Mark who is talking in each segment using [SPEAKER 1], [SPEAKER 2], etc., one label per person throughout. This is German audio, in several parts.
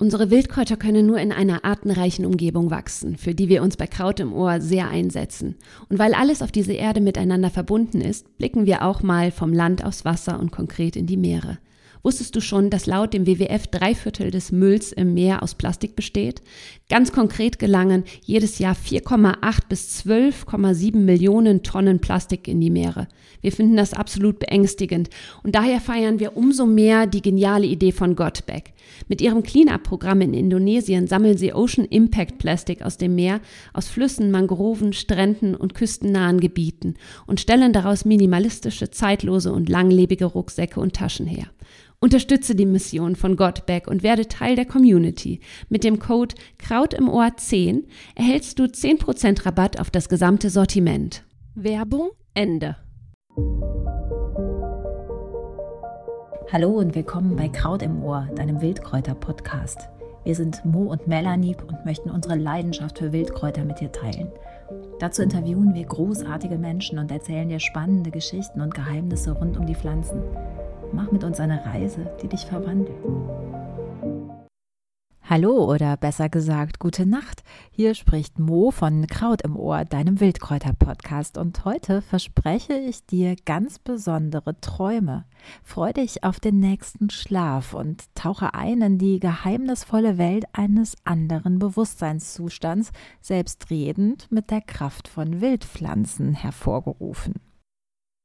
[SPEAKER 1] Unsere Wildkräuter können nur in einer artenreichen Umgebung wachsen, für die wir uns bei Kraut im Ohr sehr einsetzen. Und weil alles auf dieser Erde miteinander verbunden ist, blicken wir auch mal vom Land aufs Wasser und konkret in die Meere. Wusstest du schon, dass laut dem WWF drei Viertel des Mülls im Meer aus Plastik besteht? Ganz konkret gelangen jedes Jahr 4,8 bis 12,7 Millionen Tonnen Plastik in die Meere. Wir finden das absolut beängstigend und daher feiern wir umso mehr die geniale Idee von Gotback. Mit ihrem Cleanup-Programm in Indonesien sammeln sie Ocean Impact Plastik aus dem Meer, aus Flüssen, Mangroven, Stränden und küstennahen Gebieten und stellen daraus minimalistische, zeitlose und langlebige Rucksäcke und Taschen her. Unterstütze die Mission von Godback und werde Teil der Community. Mit dem Code Kraut im Ohr 10 erhältst du 10% Rabatt auf das gesamte Sortiment. Werbung Ende.
[SPEAKER 2] Hallo und willkommen bei Kraut im Ohr, deinem Wildkräuter-Podcast. Wir sind Mo und Melanie und möchten unsere Leidenschaft für Wildkräuter mit dir teilen. Dazu interviewen wir großartige Menschen und erzählen dir spannende Geschichten und Geheimnisse rund um die Pflanzen. Mach mit uns eine Reise, die dich verwandelt. Hallo oder besser gesagt gute Nacht. Hier spricht Mo von Kraut im Ohr, deinem Wildkräuter-Podcast. Und heute verspreche ich dir ganz besondere Träume. Freu dich auf den nächsten Schlaf und tauche ein in die geheimnisvolle Welt eines anderen Bewusstseinszustands, selbstredend mit der Kraft von Wildpflanzen hervorgerufen.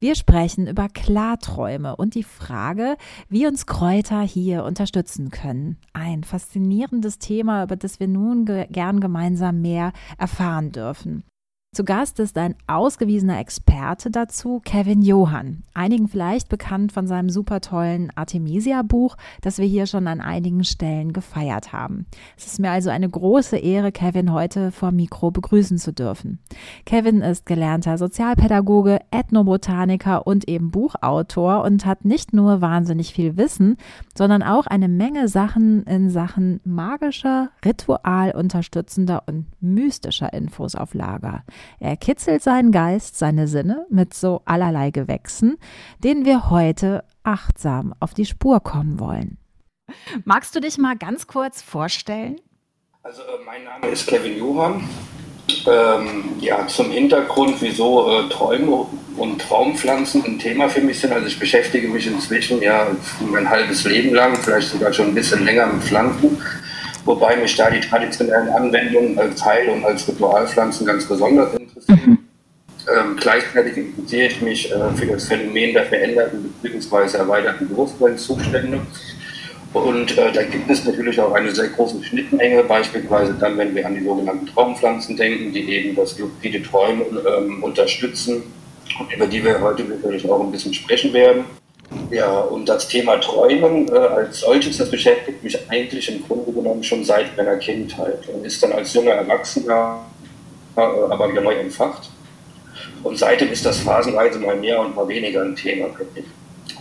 [SPEAKER 2] Wir sprechen über Klarträume und die Frage, wie uns Kräuter hier unterstützen können. Ein faszinierendes Thema, über das wir nun ge gern gemeinsam mehr erfahren dürfen. Zu Gast ist ein ausgewiesener Experte dazu, Kevin Johann. Einigen vielleicht bekannt von seinem super tollen Artemisia-Buch, das wir hier schon an einigen Stellen gefeiert haben. Es ist mir also eine große Ehre, Kevin heute vor Mikro begrüßen zu dürfen. Kevin ist gelernter Sozialpädagoge, Ethnobotaniker und eben Buchautor und hat nicht nur wahnsinnig viel Wissen, sondern auch eine Menge Sachen in Sachen magischer, ritualunterstützender und mystischer Infos auf Lager. Er kitzelt seinen Geist, seine Sinne mit so allerlei Gewächsen, denen wir heute achtsam auf die Spur kommen wollen. Magst du dich mal ganz kurz vorstellen?
[SPEAKER 3] Also äh, mein Name ist Kevin Johann. Ähm, ja, zum Hintergrund, wieso äh, Träume und Traumpflanzen ein Thema für mich sind. Also ich beschäftige mich inzwischen ja mein halbes Leben lang, vielleicht sogar schon ein bisschen länger mit Pflanzen wobei mich da die traditionellen Anwendungen als Heil- und als Ritualpflanzen ganz besonders interessieren. Mhm. Ähm, gleichzeitig interessiere ich mich äh, für das Phänomen der veränderten bzw. erweiterten Bewusstseinszustände. Und äh, da gibt es natürlich auch eine sehr große Schnittmenge, beispielsweise dann, wenn wir an die sogenannten Traumpflanzen denken, die eben das luzide Träumen ähm, unterstützen und über die wir heute natürlich auch ein bisschen sprechen werden. Ja, und das Thema Träumen äh, als solches, das beschäftigt mich eigentlich im Grunde genommen schon seit meiner Kindheit und ist dann als junger Erwachsener äh, aber wieder neu entfacht. Und seitdem ist das phasenweise mal mehr und mal weniger ein Thema für mich.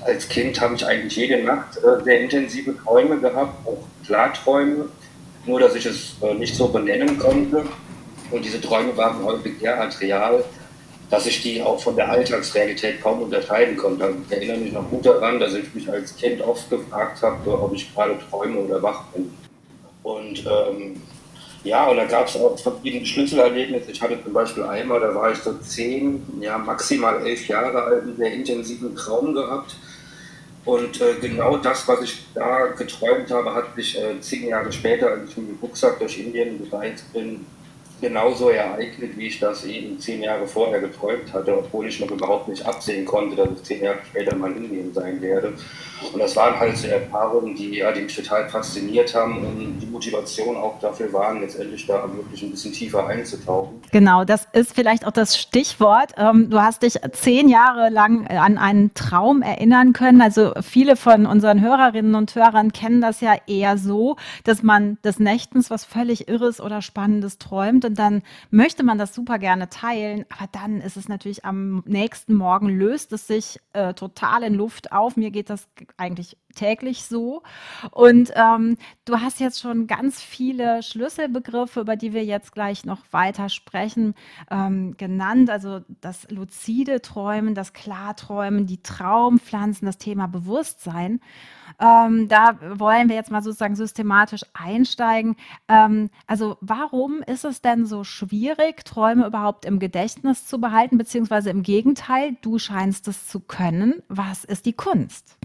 [SPEAKER 3] Als Kind habe ich eigentlich jede Nacht äh, sehr intensive Träume gehabt, auch Klarträume, nur dass ich es äh, nicht so benennen konnte. Und diese Träume waren häufig derart real, dass ich die auch von der Alltagsrealität kaum unterscheiden konnte. Also ich erinnere mich noch gut daran, dass ich mich als Kind oft gefragt habe, ob ich gerade träume oder wach bin. Und ähm, ja, und da gab es auch verschiedene Schlüsselerlebnisse. Ich hatte zum Beispiel einmal, da war ich so zehn, ja maximal elf Jahre alt, einen sehr intensiven Traum gehabt. Und äh, genau das, was ich da geträumt habe, hat sich äh, zehn Jahre später, als ich mit dem Rucksack durch Indien gereist bin, genauso ereignet, wie ich das eben zehn Jahre vorher geträumt hatte, obwohl ich noch überhaupt nicht absehen konnte, dass ich zehn Jahre später mal in Indien sein werde. Und das waren halt so Erfahrungen, die, ja, die mich total fasziniert haben und die Motivation auch dafür waren, letztendlich da wirklich ein bisschen tiefer einzutauchen.
[SPEAKER 2] Genau, das ist vielleicht auch das Stichwort. Ähm, du hast dich zehn Jahre lang an einen Traum erinnern können. Also viele von unseren Hörerinnen und Hörern kennen das ja eher so, dass man des Nächtens was völlig Irres oder Spannendes träumt und dann möchte man das super gerne teilen, aber dann ist es natürlich am nächsten Morgen löst es sich äh, total in Luft auf. Mir geht das eigentlich täglich so. Und ähm, du hast jetzt schon ganz viele Schlüsselbegriffe, über die wir jetzt gleich noch weiter sprechen, ähm, genannt. Also das luzide Träumen, das Klarträumen, die Traumpflanzen, das Thema Bewusstsein. Ähm, da wollen wir jetzt mal sozusagen systematisch einsteigen. Ähm, also warum ist es denn so schwierig, Träume überhaupt im Gedächtnis zu behalten, beziehungsweise im Gegenteil, du scheinst es zu können. Was ist die Kunst?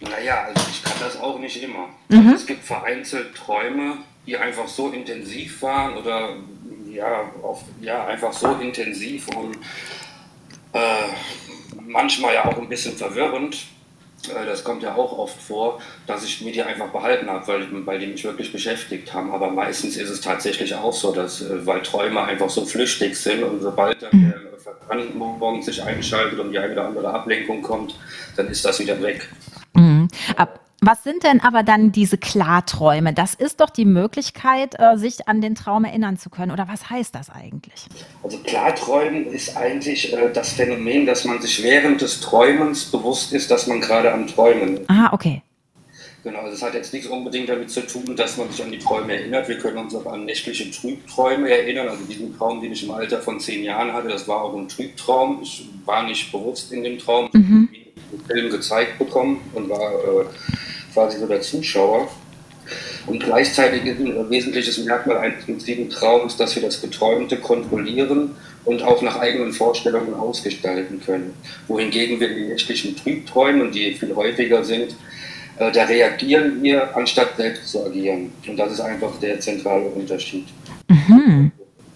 [SPEAKER 3] Naja, also ich kann das auch nicht immer. Mhm. Es gibt vereinzelt Träume, die einfach so intensiv waren oder ja, auf, ja einfach so intensiv und äh, manchmal ja auch ein bisschen verwirrend, das kommt ja auch oft vor, dass ich mir die einfach behalten habe, weil, weil die mich wirklich beschäftigt haben. Aber meistens ist es tatsächlich auch so, dass, äh, weil Träume einfach so flüchtig sind und sobald dann mhm. der Verbrand morgens sich einschaltet und die eine oder andere Ablenkung kommt, dann ist das wieder weg.
[SPEAKER 2] Mhm. Ab was sind denn aber dann diese Klarträume? Das ist doch die Möglichkeit, äh, sich an den Traum erinnern zu können. Oder was heißt das eigentlich?
[SPEAKER 3] Also Klarträumen ist eigentlich äh, das Phänomen, dass man sich während des Träumens bewusst ist, dass man gerade am Träumen ist.
[SPEAKER 2] Ah, okay.
[SPEAKER 3] Genau, also es hat jetzt nichts unbedingt damit zu tun, dass man sich an die Träume erinnert. Wir können uns auch an nächtliche Trübträume erinnern. Also diesen Traum, den ich im Alter von zehn Jahren hatte, das war auch ein Trübtraum. Ich war nicht bewusst in dem Traum. Mhm. Ich habe den Film gezeigt bekommen und war äh, quasi so der Zuschauer. Und gleichzeitig ist ein wesentliches Merkmal eines luziden Traums, dass wir das Geträumte kontrollieren und auch nach eigenen Vorstellungen ausgestalten können. Wohingegen wir in den nächtlichen Trübträumen, die viel häufiger sind, äh, da reagieren wir, anstatt selbst zu agieren. Und das ist einfach der zentrale Unterschied. Mhm.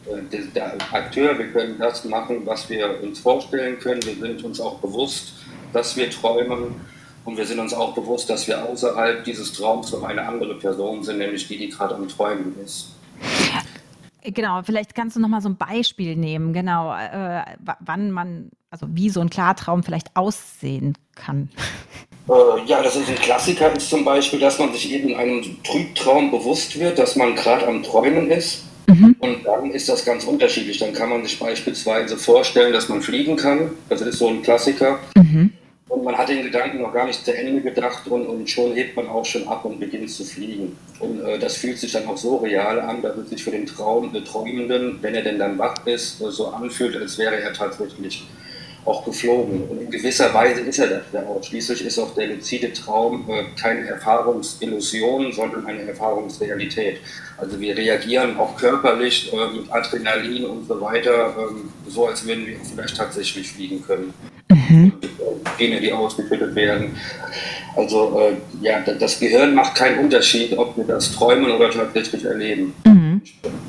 [SPEAKER 3] Äh, der, der Akteur, wir können das machen, was wir uns vorstellen können. Wir sind uns auch bewusst, dass wir träumen und wir sind uns auch bewusst, dass wir außerhalb dieses Traums noch eine andere Person sind, nämlich die, die gerade am Träumen ist.
[SPEAKER 2] Genau, vielleicht kannst du noch mal so ein Beispiel nehmen, genau, äh, wann man, also wie so ein Klartraum vielleicht aussehen kann.
[SPEAKER 3] Äh, ja, das ist ein Klassiker, ist zum Beispiel, dass man sich eben in einem Trübtraum bewusst wird, dass man gerade am Träumen ist. Mhm. Und dann ist das ganz unterschiedlich. Dann kann man sich beispielsweise vorstellen, dass man fliegen kann. Das ist so ein Klassiker. Mhm. Und man hat den Gedanken noch gar nicht zu Ende gedacht und, und schon hebt man auch schon ab und beginnt zu fliegen. Und äh, das fühlt sich dann auch so real an, dass es sich für den Traum, den Träumenden, wenn er denn dann wach ist, so anfühlt, als wäre er tatsächlich auch geflogen. Und in gewisser Weise ist er das ja auch. Schließlich ist auch der luzide Traum äh, keine Erfahrungsillusion, sondern eine Erfahrungsrealität. Also wir reagieren auch körperlich äh, mit Adrenalin und so weiter, äh, so als würden wir vielleicht tatsächlich fliegen können. Gene, die ausgeschüttet werden. Also äh, ja, das Gehirn macht keinen Unterschied, ob wir das träumen oder tatsächlich erleben. Mhm.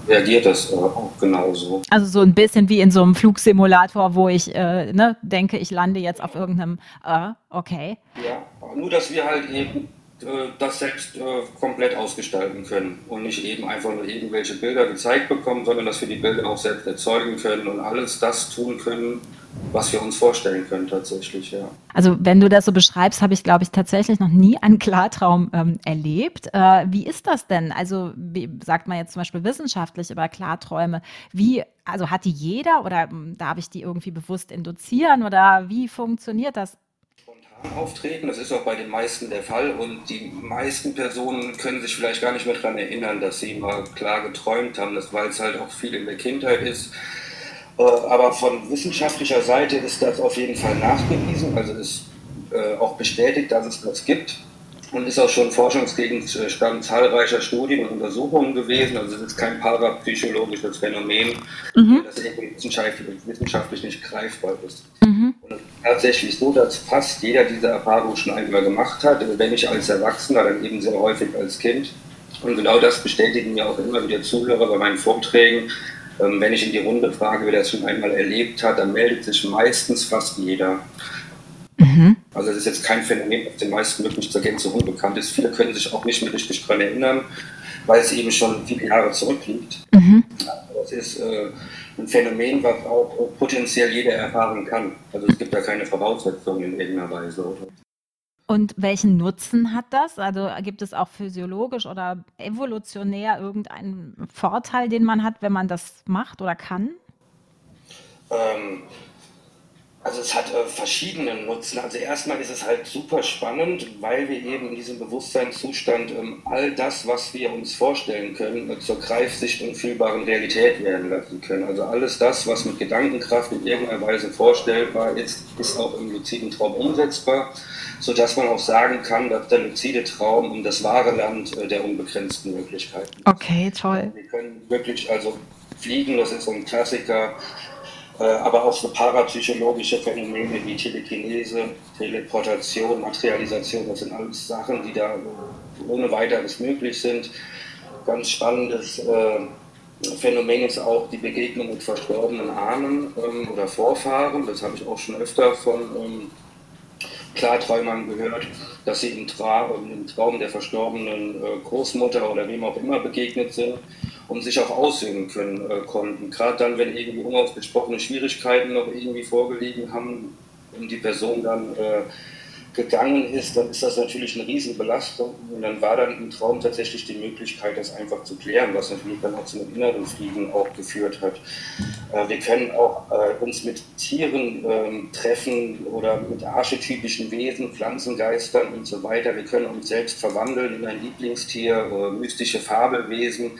[SPEAKER 3] Reagiert das äh, auch genauso.
[SPEAKER 2] Also so ein bisschen wie in so einem Flugsimulator, wo ich äh, ne, denke, ich lande jetzt auf irgendeinem, äh, okay.
[SPEAKER 3] Ja, nur dass wir halt eben äh, das selbst äh, komplett ausgestalten können und nicht eben einfach nur irgendwelche Bilder gezeigt bekommen, sondern dass wir die Bilder auch selbst erzeugen können und alles das tun können, was wir uns vorstellen können tatsächlich, ja.
[SPEAKER 2] Also wenn du das so beschreibst, habe ich, glaube ich, tatsächlich noch nie einen Klartraum ähm, erlebt. Äh, wie ist das denn? Also wie sagt man jetzt zum Beispiel wissenschaftlich über Klarträume? Wie, also hat die jeder oder ähm, darf ich die irgendwie bewusst induzieren oder wie funktioniert das?
[SPEAKER 3] Spontan auftreten, das ist auch bei den meisten der Fall und die meisten Personen können sich vielleicht gar nicht mehr daran erinnern, dass sie mal klar geträumt haben, weil es halt auch viel in der Kindheit ist aber von wissenschaftlicher Seite ist das auf jeden Fall nachgewiesen, also ist äh, auch bestätigt, dass es das gibt und ist auch schon Forschungsgegenstand zahlreicher Studien und Untersuchungen gewesen. Also es ist kein parapsychologisches Phänomen, mhm. das irgendwie wissenschaftlich, wissenschaftlich nicht greifbar ist. Mhm. Und es ist tatsächlich so, dass fast jeder diese Erfahrung schon einmal gemacht hat, wenn nicht als Erwachsener, dann eben sehr häufig als Kind. Und genau das bestätigen mir auch immer wieder Zuhörer bei meinen Vorträgen, ähm, wenn ich in die Runde frage, wer das schon einmal erlebt hat, dann meldet sich meistens fast jeder. Mhm. Also es ist jetzt kein Phänomen, das den meisten wirklich zur Gänze unbekannt ist. Viele können sich auch nicht mehr richtig daran erinnern, weil es eben schon viele Jahre zurückliegt. Mhm. Das ist äh, ein Phänomen, was auch potenziell jeder erfahren kann. Also es gibt da keine Voraussetzungen in irgendeiner Weise. Oder?
[SPEAKER 2] Und welchen Nutzen hat das? Also gibt es auch physiologisch oder evolutionär irgendeinen Vorteil, den man hat, wenn man das macht oder kann?
[SPEAKER 3] Ähm, Also es hat äh, verschiedene Nutzen. Also erstmal ist es halt super spannend, weil wir eben in diesem Bewusstseinszustand ähm, all das, was wir uns vorstellen können, äh, zur Greifsicht und fühlbaren Realität werden lassen können. Also alles das, was mit Gedankenkraft in irgendeiner Weise vorstellbar ist, ist auch im luziden Traum umsetzbar, sodass man auch sagen kann, dass der luzide Traum um das wahre Land äh, der unbegrenzten Möglichkeiten ist.
[SPEAKER 2] Okay, toll.
[SPEAKER 3] Wir können wirklich also fliegen, das ist so ein Klassiker aber auch so parapsychologische Phänomene wie Telekinese, Teleportation, Materialisation, das sind alles Sachen, die da ohne weiteres möglich sind. Ganz spannendes äh, Phänomen ist auch die Begegnung mit verstorbenen Ahnen ähm, oder Vorfahren. Das habe ich auch schon öfter von ähm, Klarträumern gehört, dass sie im Traum der verstorbenen äh, Großmutter oder wem auch immer begegnet sind und sich auch aussehen können äh, konnten. Gerade dann, wenn irgendwie unausgesprochene Schwierigkeiten noch irgendwie vorgelegen haben und die Person dann äh, gegangen ist, dann ist das natürlich eine Riesenbelastung. Und dann war dann im Traum tatsächlich die Möglichkeit, das einfach zu klären, was natürlich dann auch zu einem inneren Frieden auch geführt hat. Äh, wir können auch äh, uns mit Tieren äh, treffen oder mit archetypischen Wesen, Pflanzengeistern und so weiter. Wir können uns selbst verwandeln in ein Lieblingstier, äh, mystische Fabelwesen.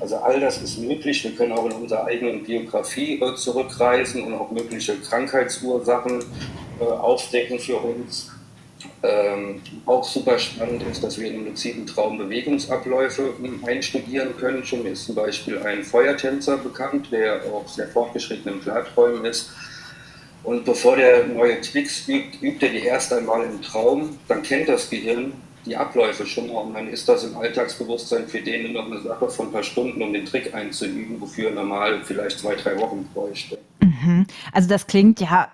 [SPEAKER 3] Also all das ist möglich. Wir können auch in unserer eigenen Biografie äh, zurückreisen und auch mögliche Krankheitsursachen äh, aufdecken für uns. Ähm, auch super spannend ist, dass wir in einem luziden Traum Bewegungsabläufe hm, einstudieren können. Schon ist zum Beispiel ein Feuertänzer bekannt, der auch sehr fortgeschritten im Klarträumen ist. Und bevor der neue Tricks übt, übt er die erst einmal im Traum. Dann kennt das Gehirn die Abläufe schon mal und dann ist das im Alltagsbewusstsein für den noch eine Sache von ein paar Stunden, um den Trick einzuüben, wofür er normal vielleicht zwei, drei Wochen bräuchte.
[SPEAKER 2] Mhm. Also das klingt ja,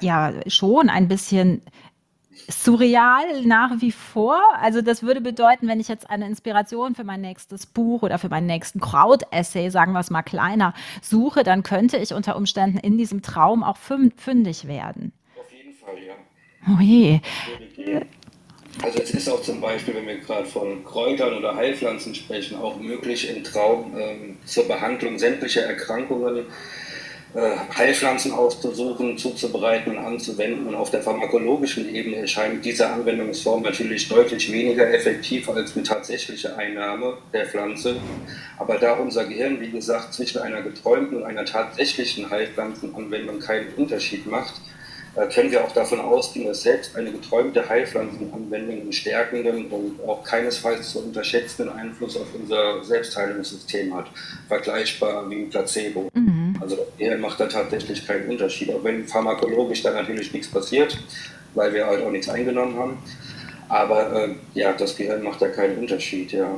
[SPEAKER 2] ja schon ein bisschen surreal nach wie vor. Also das würde bedeuten, wenn ich jetzt eine Inspiration für mein nächstes Buch oder für meinen nächsten Crowd-Essay, sagen wir es mal kleiner, suche, dann könnte ich unter Umständen in diesem Traum auch fündig werden.
[SPEAKER 3] Auf jeden Fall, ja.
[SPEAKER 2] Oh je.
[SPEAKER 3] Also es ist auch zum Beispiel, wenn wir gerade von Kräutern oder Heilpflanzen sprechen, auch möglich im Traum ähm, zur Behandlung sämtlicher Erkrankungen äh, Heilpflanzen auszusuchen, zuzubereiten und anzuwenden. Und auf der pharmakologischen Ebene erscheint diese Anwendungsform natürlich deutlich weniger effektiv als eine tatsächliche Einnahme der Pflanze. Aber da unser Gehirn, wie gesagt, zwischen einer geträumten und einer tatsächlichen Heilpflanzenanwendung keinen Unterschied macht, können wir auch davon ausgehen, dass selbst eine geträumte Heilpflanzenanwendung einen stärkenden und auch keinesfalls zu unterschätzenden Einfluss auf unser Selbstheilungssystem hat. Vergleichbar wie ein Placebo. Mhm. Also der macht da tatsächlich keinen Unterschied, auch wenn pharmakologisch da natürlich nichts passiert, weil wir halt auch nichts eingenommen haben. Aber äh, ja, das Gehirn macht da keinen Unterschied, ja.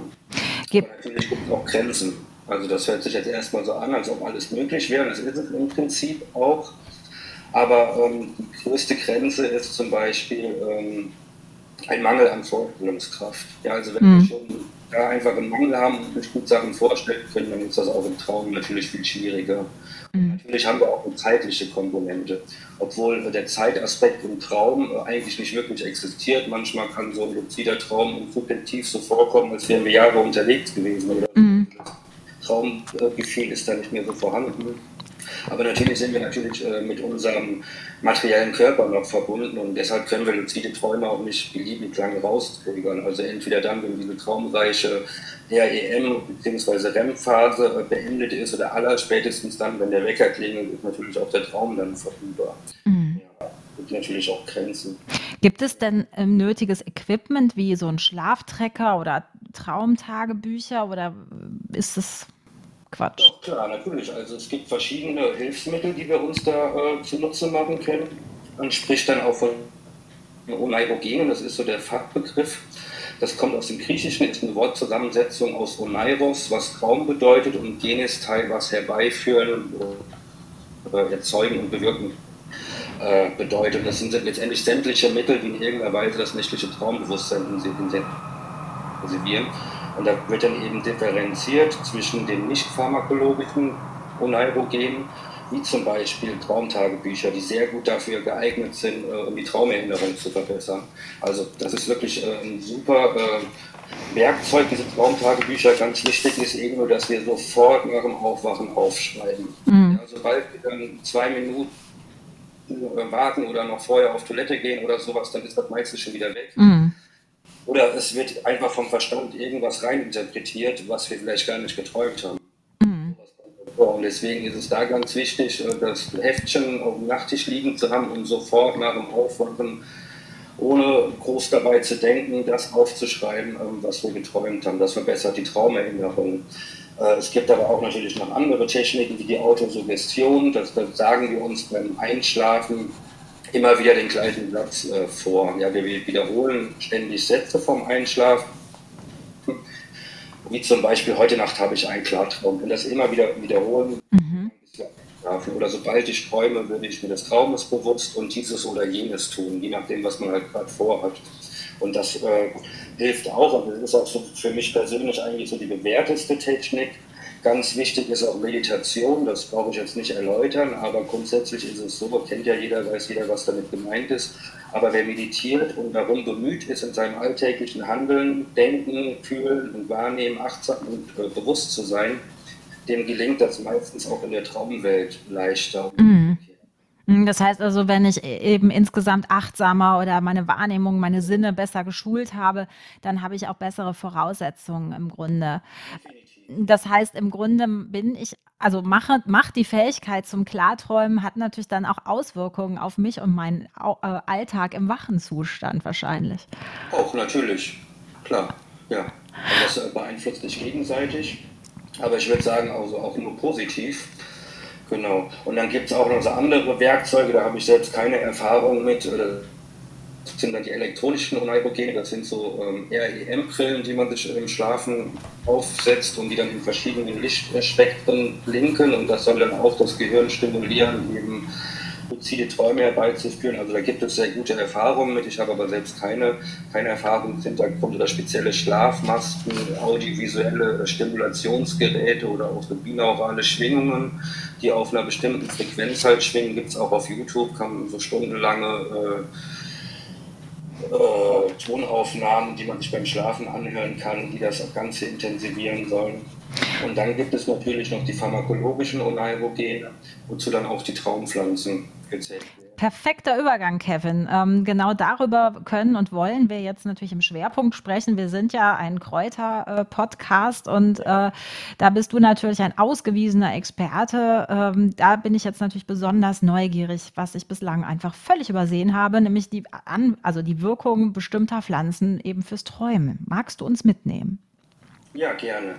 [SPEAKER 3] Gibt natürlich gibt es auch Grenzen. Also das hört sich jetzt erstmal so an, als ob alles möglich wäre. Das ist es im Prinzip auch. Aber ähm, die größte Grenze ist zum Beispiel ähm, ein Mangel an Vorstellungskraft. Ja, also wenn mhm. wir schon da einfach einen Mangel haben und sich gut Sachen vorstellen können, dann ist das auch im Traum natürlich viel schwieriger. Mhm. Natürlich haben wir auch eine zeitliche Komponente, obwohl der Zeitaspekt im Traum äh, eigentlich nicht wirklich existiert. Manchmal kann so ein luzider Traum subjektiv so vorkommen, als wären wir Jahre unterwegs gewesen. Oder mhm. Traumgefühl ist da nicht mehr so vorhanden. Aber natürlich sind wir natürlich äh, mit unserem materiellen Körper noch verbunden und deshalb können wir luzide Träume auch nicht beliebig lange rauszögern. Also entweder dann, wenn diese traumreiche REM bzw. REM-Phase äh, beendet ist oder aller spätestens dann, wenn der Wecker klingelt, ist natürlich auch der Traum dann vorüber. Mhm. Ja, gibt natürlich auch Grenzen.
[SPEAKER 2] Gibt es denn ähm, nötiges Equipment wie so ein Schlaftrecker oder Traumtagebücher oder ist es Quatsch.
[SPEAKER 3] Doch, klar, natürlich. Also es gibt verschiedene Hilfsmittel, die wir uns da äh, zunutze machen können. Man spricht dann auch von Oneirogenen, das ist so der Fachbegriff. Das kommt aus dem Griechischen, ist eine Wortzusammensetzung aus Oneiros, was Traum bedeutet, und Genes Teil, was herbeiführen, äh, erzeugen und bewirken äh, bedeutet. Das sind letztendlich sämtliche Mittel, die in irgendeiner Weise das nächtliche Traumbewusstsein intensivieren. Und da wird dann eben differenziert zwischen den nicht pharmakologischen Oneirogenen, wie zum Beispiel Traumtagebücher, die sehr gut dafür geeignet sind, äh, um die Traumerinnerung zu verbessern. Also das ist wirklich äh, ein super äh, Werkzeug, diese Traumtagebücher. Ganz wichtig ist eben nur, dass wir sofort nach dem Aufwachen aufschreiben. Mhm. Ja, sobald wir dann zwei Minuten warten oder noch vorher auf Toilette gehen oder sowas, dann ist das meistens schon wieder weg. Mhm. Oder es wird einfach vom Verstand irgendwas reininterpretiert, was wir vielleicht gar nicht geträumt haben. Mhm. Und deswegen ist es da ganz wichtig, äh, das Heftchen auf dem Nachttisch liegen zu haben und sofort nach dem Aufwachen, ohne groß dabei zu denken, das aufzuschreiben, ähm, was wir geträumt haben. Das verbessert die Traumerinnerung. Äh, es gibt aber auch natürlich noch andere Techniken wie die Autosuggestion. Das, das sagen wir uns beim Einschlafen immer wieder den gleichen Satz äh, vor. Ja, wir wiederholen ständig Sätze vom Einschlafen. Wie zum Beispiel, heute Nacht habe ich einen Klartraum. Und das immer wieder wiederholen. Mhm. Oder sobald ich träume, würde ich mir des Traumes bewusst und dieses oder jenes tun, je nachdem, was man halt gerade vorhat. Und das äh, hilft auch, und das ist auch so für mich persönlich eigentlich so die bewährteste Technik. Ganz wichtig ist auch Meditation, das brauche ich jetzt nicht erläutern, aber grundsätzlich ist es so, kennt ja jeder, weiß jeder, was damit gemeint ist. Aber wer meditiert und darum bemüht ist, in seinem alltäglichen Handeln, Denken, Fühlen und Wahrnehmen achtsam und äh, bewusst zu sein, dem gelingt das meistens auch in der Traumwelt leichter. Mhm.
[SPEAKER 2] Hm, das heißt also, wenn ich e-, eben insgesamt achtsamer oder meine Wahrnehmung, meine Sinne besser geschult habe, dann habe ich auch bessere Voraussetzungen im Grunde. Das heißt, im Grunde bin ich, also mache, macht die Fähigkeit zum Klarträumen, hat natürlich dann auch Auswirkungen auf mich und meinen äh, Alltag im wachen Zustand wahrscheinlich.
[SPEAKER 3] Auch natürlich, klar, ja. Und das äh, beeinflusst sich gegenseitig, aber ich würde sagen, also auch nur positiv. Genau. Und dann gibt es auch noch so andere Werkzeuge, da habe ich selbst keine Erfahrung mit. Sind dann die elektronischen Neurogene, das sind so ähm, REM-Brillen, die man sich im Schlafen aufsetzt und die dann in verschiedenen Lichtspektren blinken und das soll dann auch das Gehirn stimulieren, eben luzide Träume herbeizuführen. Also da gibt es sehr gute Erfahrungen mit. Ich habe aber selbst keine, keine Erfahrungshintergrund oder spezielle Schlafmasken, audiovisuelle Stimulationsgeräte oder auch binaurale Schwingungen, die auf einer bestimmten Frequenz halt schwingen. Gibt es auch auf YouTube, kann man so stundenlange äh, äh, Tonaufnahmen, die man sich beim Schlafen anhören kann, die das Ganze intensivieren sollen. Und dann gibt es natürlich noch die pharmakologischen Onairogene, wozu dann auch die Traumpflanzen gezählt werden.
[SPEAKER 2] Perfekter Übergang, Kevin. Ähm, genau darüber können und wollen wir jetzt natürlich im Schwerpunkt sprechen. Wir sind ja ein Kräuter-Podcast und äh, da bist du natürlich ein ausgewiesener Experte. Ähm, da bin ich jetzt natürlich besonders neugierig, was ich bislang einfach völlig übersehen habe, nämlich die, An also die Wirkung bestimmter Pflanzen eben fürs Träumen. Magst du uns mitnehmen?
[SPEAKER 3] Ja, gerne.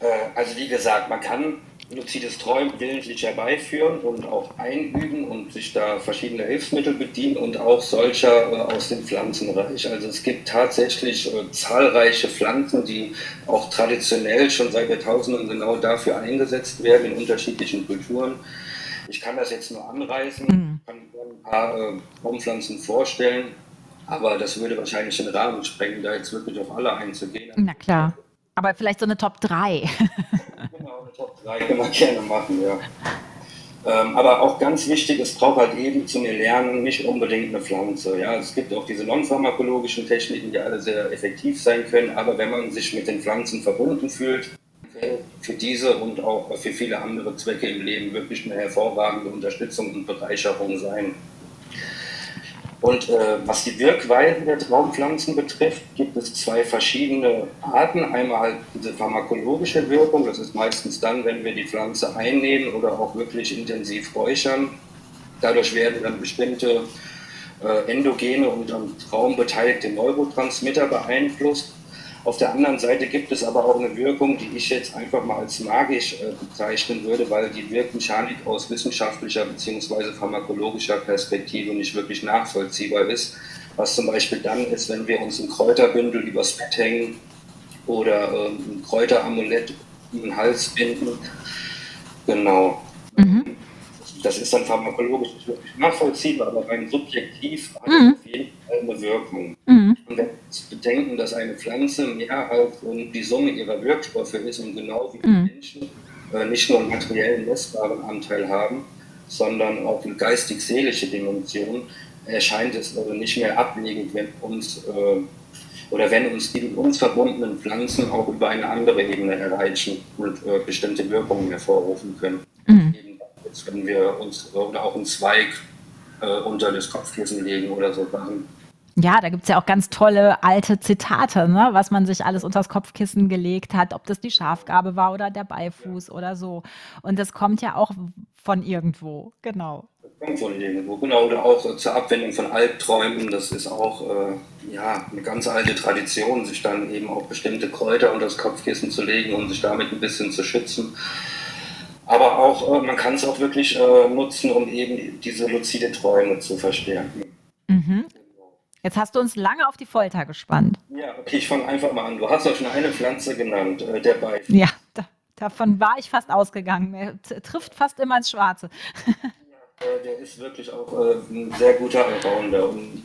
[SPEAKER 3] Äh, also wie gesagt, man kann luzides Träumen willentlich herbeiführen und auch einüben und sich da verschiedene Hilfsmittel bedienen und auch solcher äh, aus dem Pflanzenreich. Also es gibt tatsächlich äh, zahlreiche Pflanzen, die auch traditionell schon seit Jahrtausenden genau dafür eingesetzt werden in unterschiedlichen Kulturen. Ich kann das jetzt nur anreißen, mhm. kann ein paar äh, Baumpflanzen vorstellen, aber das würde wahrscheinlich den Rahmen sprengen, da jetzt wirklich auf alle einzugehen.
[SPEAKER 2] Na klar. Aber vielleicht so eine Top 3.
[SPEAKER 3] Top 3 können wir gerne machen, ja. Ähm, aber auch ganz wichtig, es braucht halt eben zum Erlernen nicht unbedingt eine Pflanze. Ja? Es gibt auch diese non-pharmakologischen Techniken, die alle sehr effektiv sein können, aber wenn man sich mit den Pflanzen verbunden fühlt, für diese und auch für viele andere Zwecke im Leben wirklich eine hervorragende Unterstützung und Bereicherung sein. Und äh, was die Wirkweise der Traumpflanzen betrifft, gibt es zwei verschiedene Arten. Einmal diese pharmakologische Wirkung, das ist meistens dann, wenn wir die Pflanze einnehmen oder auch wirklich intensiv räuchern. Dadurch werden dann bestimmte äh, endogene und am Traum beteiligte Neurotransmitter beeinflusst. Auf der anderen Seite gibt es aber auch eine Wirkung, die ich jetzt einfach mal als magisch äh, bezeichnen würde, weil die Wirkmechanik aus wissenschaftlicher bzw. pharmakologischer Perspektive nicht wirklich nachvollziehbar ist. Was zum Beispiel dann ist, wenn wir uns ein Kräuterbündel übers Bett hängen oder äh, ein Kräuteramulett in den Hals binden. Genau. Mhm. Das ist dann pharmakologisch nicht wirklich nachvollziehbar, aber rein subjektiv hat mhm. auf jeden Fall eine Wirkung. Mhm. Und wenn wir bedenken, dass eine Pflanze mehr als die Summe ihrer Wirkstoffe ist und genau wie mhm. Menschen äh, nicht nur einen materiellen messbaren Anteil haben, sondern auch eine geistig-seelische Dimension, erscheint es also nicht mehr abwegig, wenn uns äh, oder wenn uns die mit uns verbundenen Pflanzen auch über eine andere Ebene erreichen und äh, bestimmte Wirkungen hervorrufen können. Eben wenn wir uns oder auch einen Zweig äh, unter das Kopfkissen legen oder so Sachen.
[SPEAKER 2] Ja, da gibt es ja auch ganz tolle alte Zitate, ne? was man sich alles unters Kopfkissen gelegt hat, ob das die Schafgabe war oder der Beifuß oder so. Und das kommt ja auch von irgendwo, genau.
[SPEAKER 3] Das kommt von irgendwo, genau. Oder auch zur Abwendung von Albträumen. Das ist auch äh, ja, eine ganz alte Tradition, sich dann eben auch bestimmte Kräuter unter das Kopfkissen zu legen und sich damit ein bisschen zu schützen. Aber auch, äh, man kann es auch wirklich äh, nutzen, um eben diese luzide Träume zu verstärken.
[SPEAKER 2] Mhm. Jetzt hast du uns lange auf die Folter gespannt.
[SPEAKER 3] Ja, okay, ich fange einfach mal an. Du hast auch schon eine Pflanze genannt, äh, der Beif.
[SPEAKER 2] Ja, da, davon war ich fast ausgegangen. Er trifft fast immer ins Schwarze.
[SPEAKER 3] ja, der ist wirklich auch ein sehr guter Allrounder und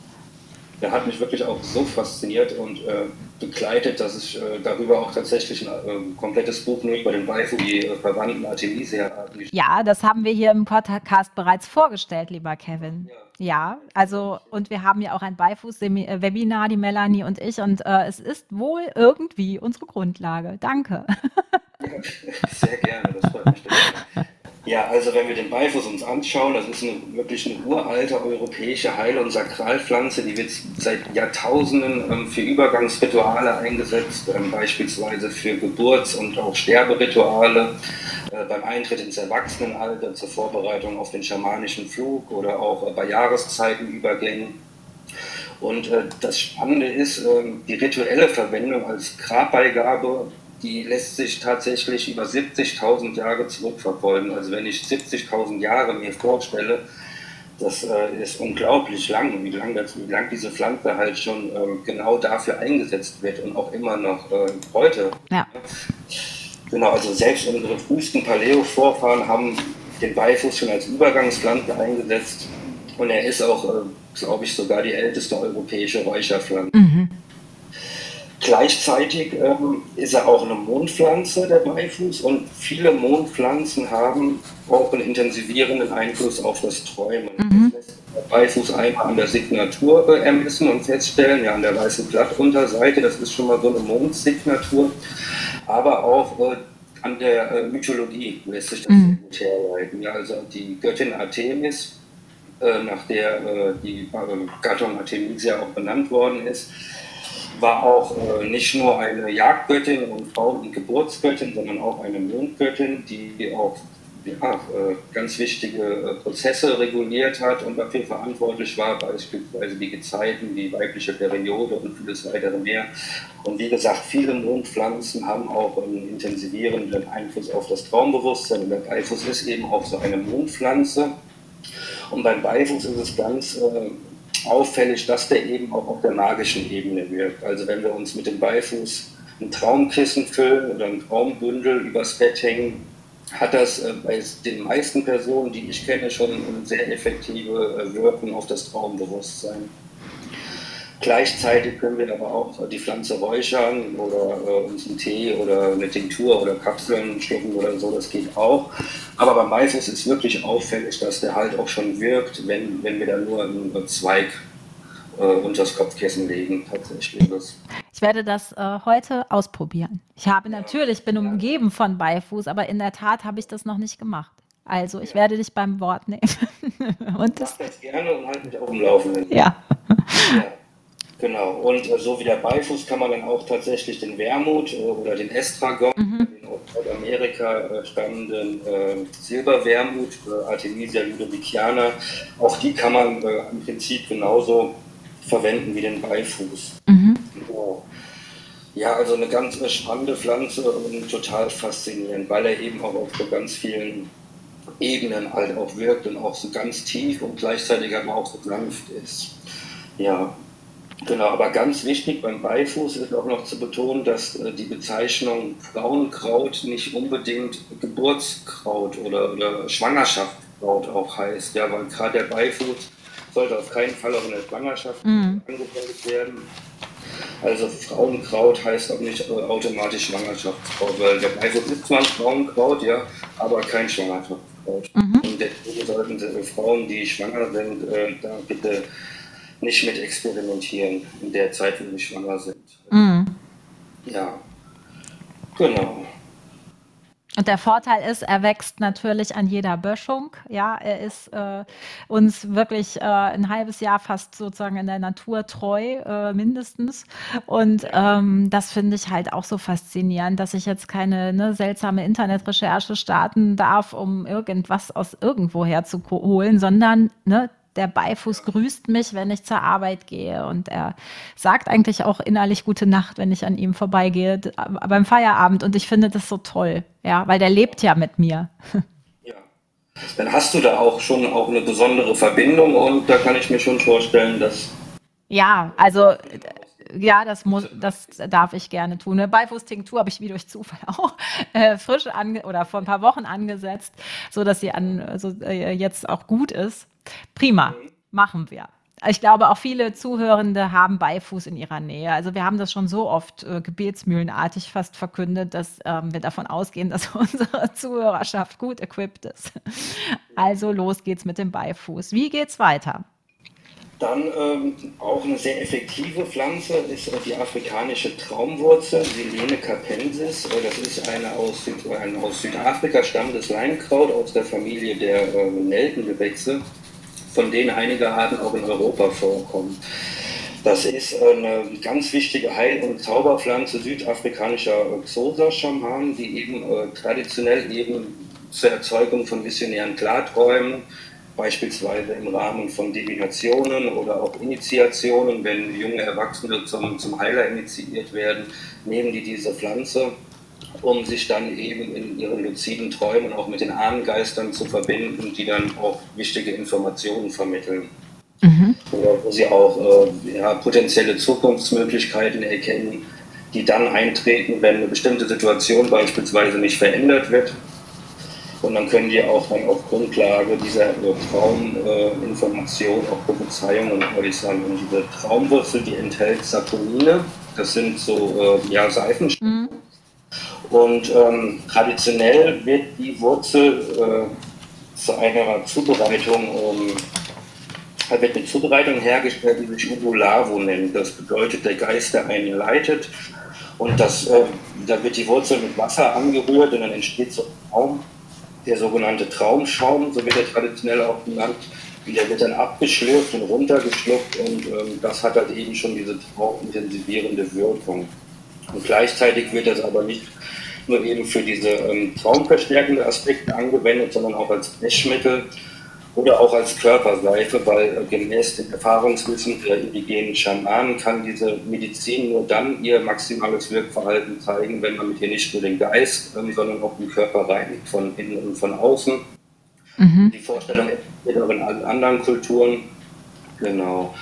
[SPEAKER 3] der hat mich wirklich auch so fasziniert und äh, begleitet, dass ich äh, darüber auch tatsächlich ein äh, komplettes Buch nur über den Beifu, die verwandten Artemisia-Arten.
[SPEAKER 2] Ja, das haben wir hier im Podcast bereits vorgestellt, lieber Kevin. Ja. Ja, also und wir haben ja auch ein Beifuß-Webinar, die Melanie und ich, und äh, es ist wohl irgendwie unsere Grundlage. Danke.
[SPEAKER 3] Sehr gerne, das freut mich. Ja, also wenn wir den Beifuß uns anschauen, das ist eine, wirklich eine uralte europäische Heil- und Sakralpflanze, die wird seit Jahrtausenden ähm, für Übergangsrituale eingesetzt, ähm, beispielsweise für Geburts- und auch Sterberituale, äh, beim Eintritt ins Erwachsenenalter, zur Vorbereitung auf den schamanischen Flug oder auch äh, bei Jahreszeitenübergängen. Und äh, das Spannende ist, ähm, die rituelle Verwendung als Grabbeigabe die lässt sich tatsächlich über 70.000 Jahre zurückverfolgen. Also wenn ich 70.000 Jahre mir vorstelle, das äh, ist unglaublich lang, wie lang, das, wie lang diese Pflanze halt schon äh, genau dafür eingesetzt wird und auch immer noch äh, heute. Ja. Genau, also selbst unsere frühesten Paleo-Vorfahren haben den Beifuß schon als Übergangspflanze eingesetzt und er ist auch, äh, glaube ich, sogar die älteste europäische Räucherpflanze. Mhm. Gleichzeitig ähm, ist er auch eine Mondpflanze, der Beifuß, und viele Mondpflanzen haben auch einen intensivierenden Einfluss auf das Träumen. Mhm. Das lässt der Beifuß einmal an der Signatur ermessen und feststellen, ja, an der weißen Blattunterseite, das ist schon mal so eine Mondsignatur, aber auch äh, an der äh, Mythologie lässt sich das mhm. gut herleiten. Ja, also die Göttin Artemis, äh, nach der äh, die äh, Gattung Artemisia auch benannt worden ist, war auch äh, nicht nur eine Jagdgöttin und Frau- und Geburtsgöttin, sondern auch eine Mondgöttin, die auch ja, äh, ganz wichtige äh, Prozesse reguliert hat und dafür verantwortlich war, beispielsweise die Gezeiten, die weibliche Periode und vieles weitere mehr. Und wie gesagt, viele Mondpflanzen haben auch einen intensivierenden Einfluss auf das Traumbewusstsein. Und der Beifuß ist eben auch so eine Mondpflanze. Und beim Beifuß ist es ganz äh, auffällig, dass der eben auch auf der magischen Ebene wirkt. Also wenn wir uns mit dem Beifuß ein Traumkissen füllen oder ein Traumbündel übers Bett hängen, hat das äh, bei den meisten Personen, die ich kenne, schon eine sehr effektive äh, Wirkung auf das Traumbewusstsein. Gleichzeitig können wir aber auch die Pflanze räuchern oder äh, uns einen Tee oder eine Tinktur oder Kapseln schlucken oder so, das geht auch. Aber beim Mais ist es wirklich auffällig, dass der halt auch schon wirkt, wenn, wenn wir da nur einen Zweig äh, unter das Kopfkissen legen, tatsächlich.
[SPEAKER 2] Ich werde das äh, heute ausprobieren. Ich habe natürlich, bin umgeben von Beifuß, aber in der Tat habe ich das noch nicht gemacht. Also ich ja. werde dich beim Wort nehmen.
[SPEAKER 3] und das, Mach das gerne und halt mich auf dem Laufenden.
[SPEAKER 2] Ja.
[SPEAKER 3] ja. Genau, und äh, so wie der Beifuß kann man dann auch tatsächlich den Wermut äh, oder den Estragon, mhm. den aus Nordamerika äh, stammenden äh, Silberwermut, Artemisia ludoviciana, auch die kann man im Prinzip genauso verwenden wie den Beifuß. Mhm. Genau. Ja, also eine ganz spannende Pflanze und total faszinierend, weil er eben auch auf so ganz vielen Ebenen halt auch wirkt und auch so ganz tief und gleichzeitig aber auch so sanft ist. Ja, Genau, aber ganz wichtig beim Beifuß ist auch noch zu betonen, dass äh, die Bezeichnung Frauenkraut nicht unbedingt Geburtskraut oder, oder Schwangerschaftskraut auch heißt. Ja, weil gerade der Beifuß sollte auf keinen Fall auch in der Schwangerschaft mhm. angewendet werden. Also Frauenkraut heißt auch nicht äh, automatisch Schwangerschaftskraut, weil der Beifuß ist zwar ein Frauenkraut, ja, aber kein Schwangerschaftskraut. Mhm. Und deswegen sollten Frauen, die schwanger sind, äh, da bitte nicht mit experimentieren in der Zeit, wo wir schwanger sind. Mhm. Ja, genau.
[SPEAKER 2] Und der Vorteil ist, er wächst natürlich an jeder Böschung. Ja, er ist äh, uns wirklich äh, ein halbes Jahr fast sozusagen in der Natur treu, äh, mindestens. Und ähm, das finde ich halt auch so faszinierend, dass ich jetzt keine ne, seltsame Internetrecherche starten darf, um irgendwas aus irgendwoher zu holen, sondern ne, der Beifuß grüßt mich, wenn ich zur Arbeit gehe. Und er sagt eigentlich auch innerlich gute Nacht, wenn ich an ihm vorbeigehe, beim Feierabend. Und ich finde das so toll, ja, weil der lebt ja mit mir.
[SPEAKER 3] Ja. Dann hast du da auch schon auch eine besondere Verbindung und da kann ich mir schon vorstellen, dass.
[SPEAKER 2] Ja, also ja, das muss, das darf ich gerne tun. Eine Beifußtinktur habe ich wie durch Zufall auch äh, frisch ange oder vor ein paar Wochen angesetzt, so dass sie an, so, äh, jetzt auch gut ist. Prima, machen wir. Ich glaube, auch viele Zuhörende haben Beifuß in ihrer Nähe. Also wir haben das schon so oft äh, gebetsmühlenartig fast verkündet, dass ähm, wir davon ausgehen, dass unsere Zuhörerschaft gut equipped ist. Also los geht's mit dem Beifuß. Wie geht's weiter?
[SPEAKER 3] Dann ähm, auch eine sehr effektive Pflanze ist äh, die afrikanische Traumwurzel, Silene capensis. Äh, das ist eine aus, ein aus Südafrika stammendes Leinkraut aus der Familie der äh, Nelkengewächse, von denen einige Arten auch in Europa vorkommen. Das ist eine ganz wichtige Heil- und Zauberpflanze südafrikanischer Xosa-Schamanen, die eben äh, traditionell eben zur Erzeugung von visionären Klarträumen beispielsweise im Rahmen von Divinationen oder auch Initiationen, wenn junge Erwachsene zum, zum Heiler initiiert werden, nehmen die diese Pflanze, um sich dann eben in ihren luziden Träumen auch mit den Ahnengeistern zu verbinden, die dann auch wichtige Informationen vermitteln. Mhm. Oder wo sie auch äh, ja, potenzielle Zukunftsmöglichkeiten erkennen, die dann eintreten, wenn eine bestimmte Situation beispielsweise nicht verändert wird und dann können die auch dann auf Grundlage dieser Trauminformation, auch Prophezeiungen äußern. Und diese Traumwurzel, die enthält Saponine, das sind so äh, ja, Seifenstoffe. Mhm. Und ähm, traditionell wird die Wurzel äh, zu einer Zubereitung, ähm, wird eine Zubereitung hergestellt, die sich Ubulavo nennt. Das bedeutet, der Geist, der einen leitet. Und das, äh, da wird die Wurzel mit Wasser angerührt und dann entsteht so ein Traum der sogenannte Traumschaum, so wird er traditionell auch genannt, der wird dann abgeschlürft und runtergeschluckt und ähm, das hat halt eben schon diese traumintensivierende Wirkung. Und gleichzeitig wird das aber nicht nur eben für diese ähm, traumverstärkende Aspekte angewendet, sondern auch als Waschmittel oder auch als Körperseife, weil äh, gemäß dem Erfahrungswissen der indigenen Schamanen kann diese Medizin nur dann ihr maximales Wirkverhalten zeigen, wenn man mit ihr nicht nur den Geist, ähm, sondern auch den Körper reinigt, von innen und von außen. Mhm. Die Vorstellung in allen anderen Kulturen. Genau.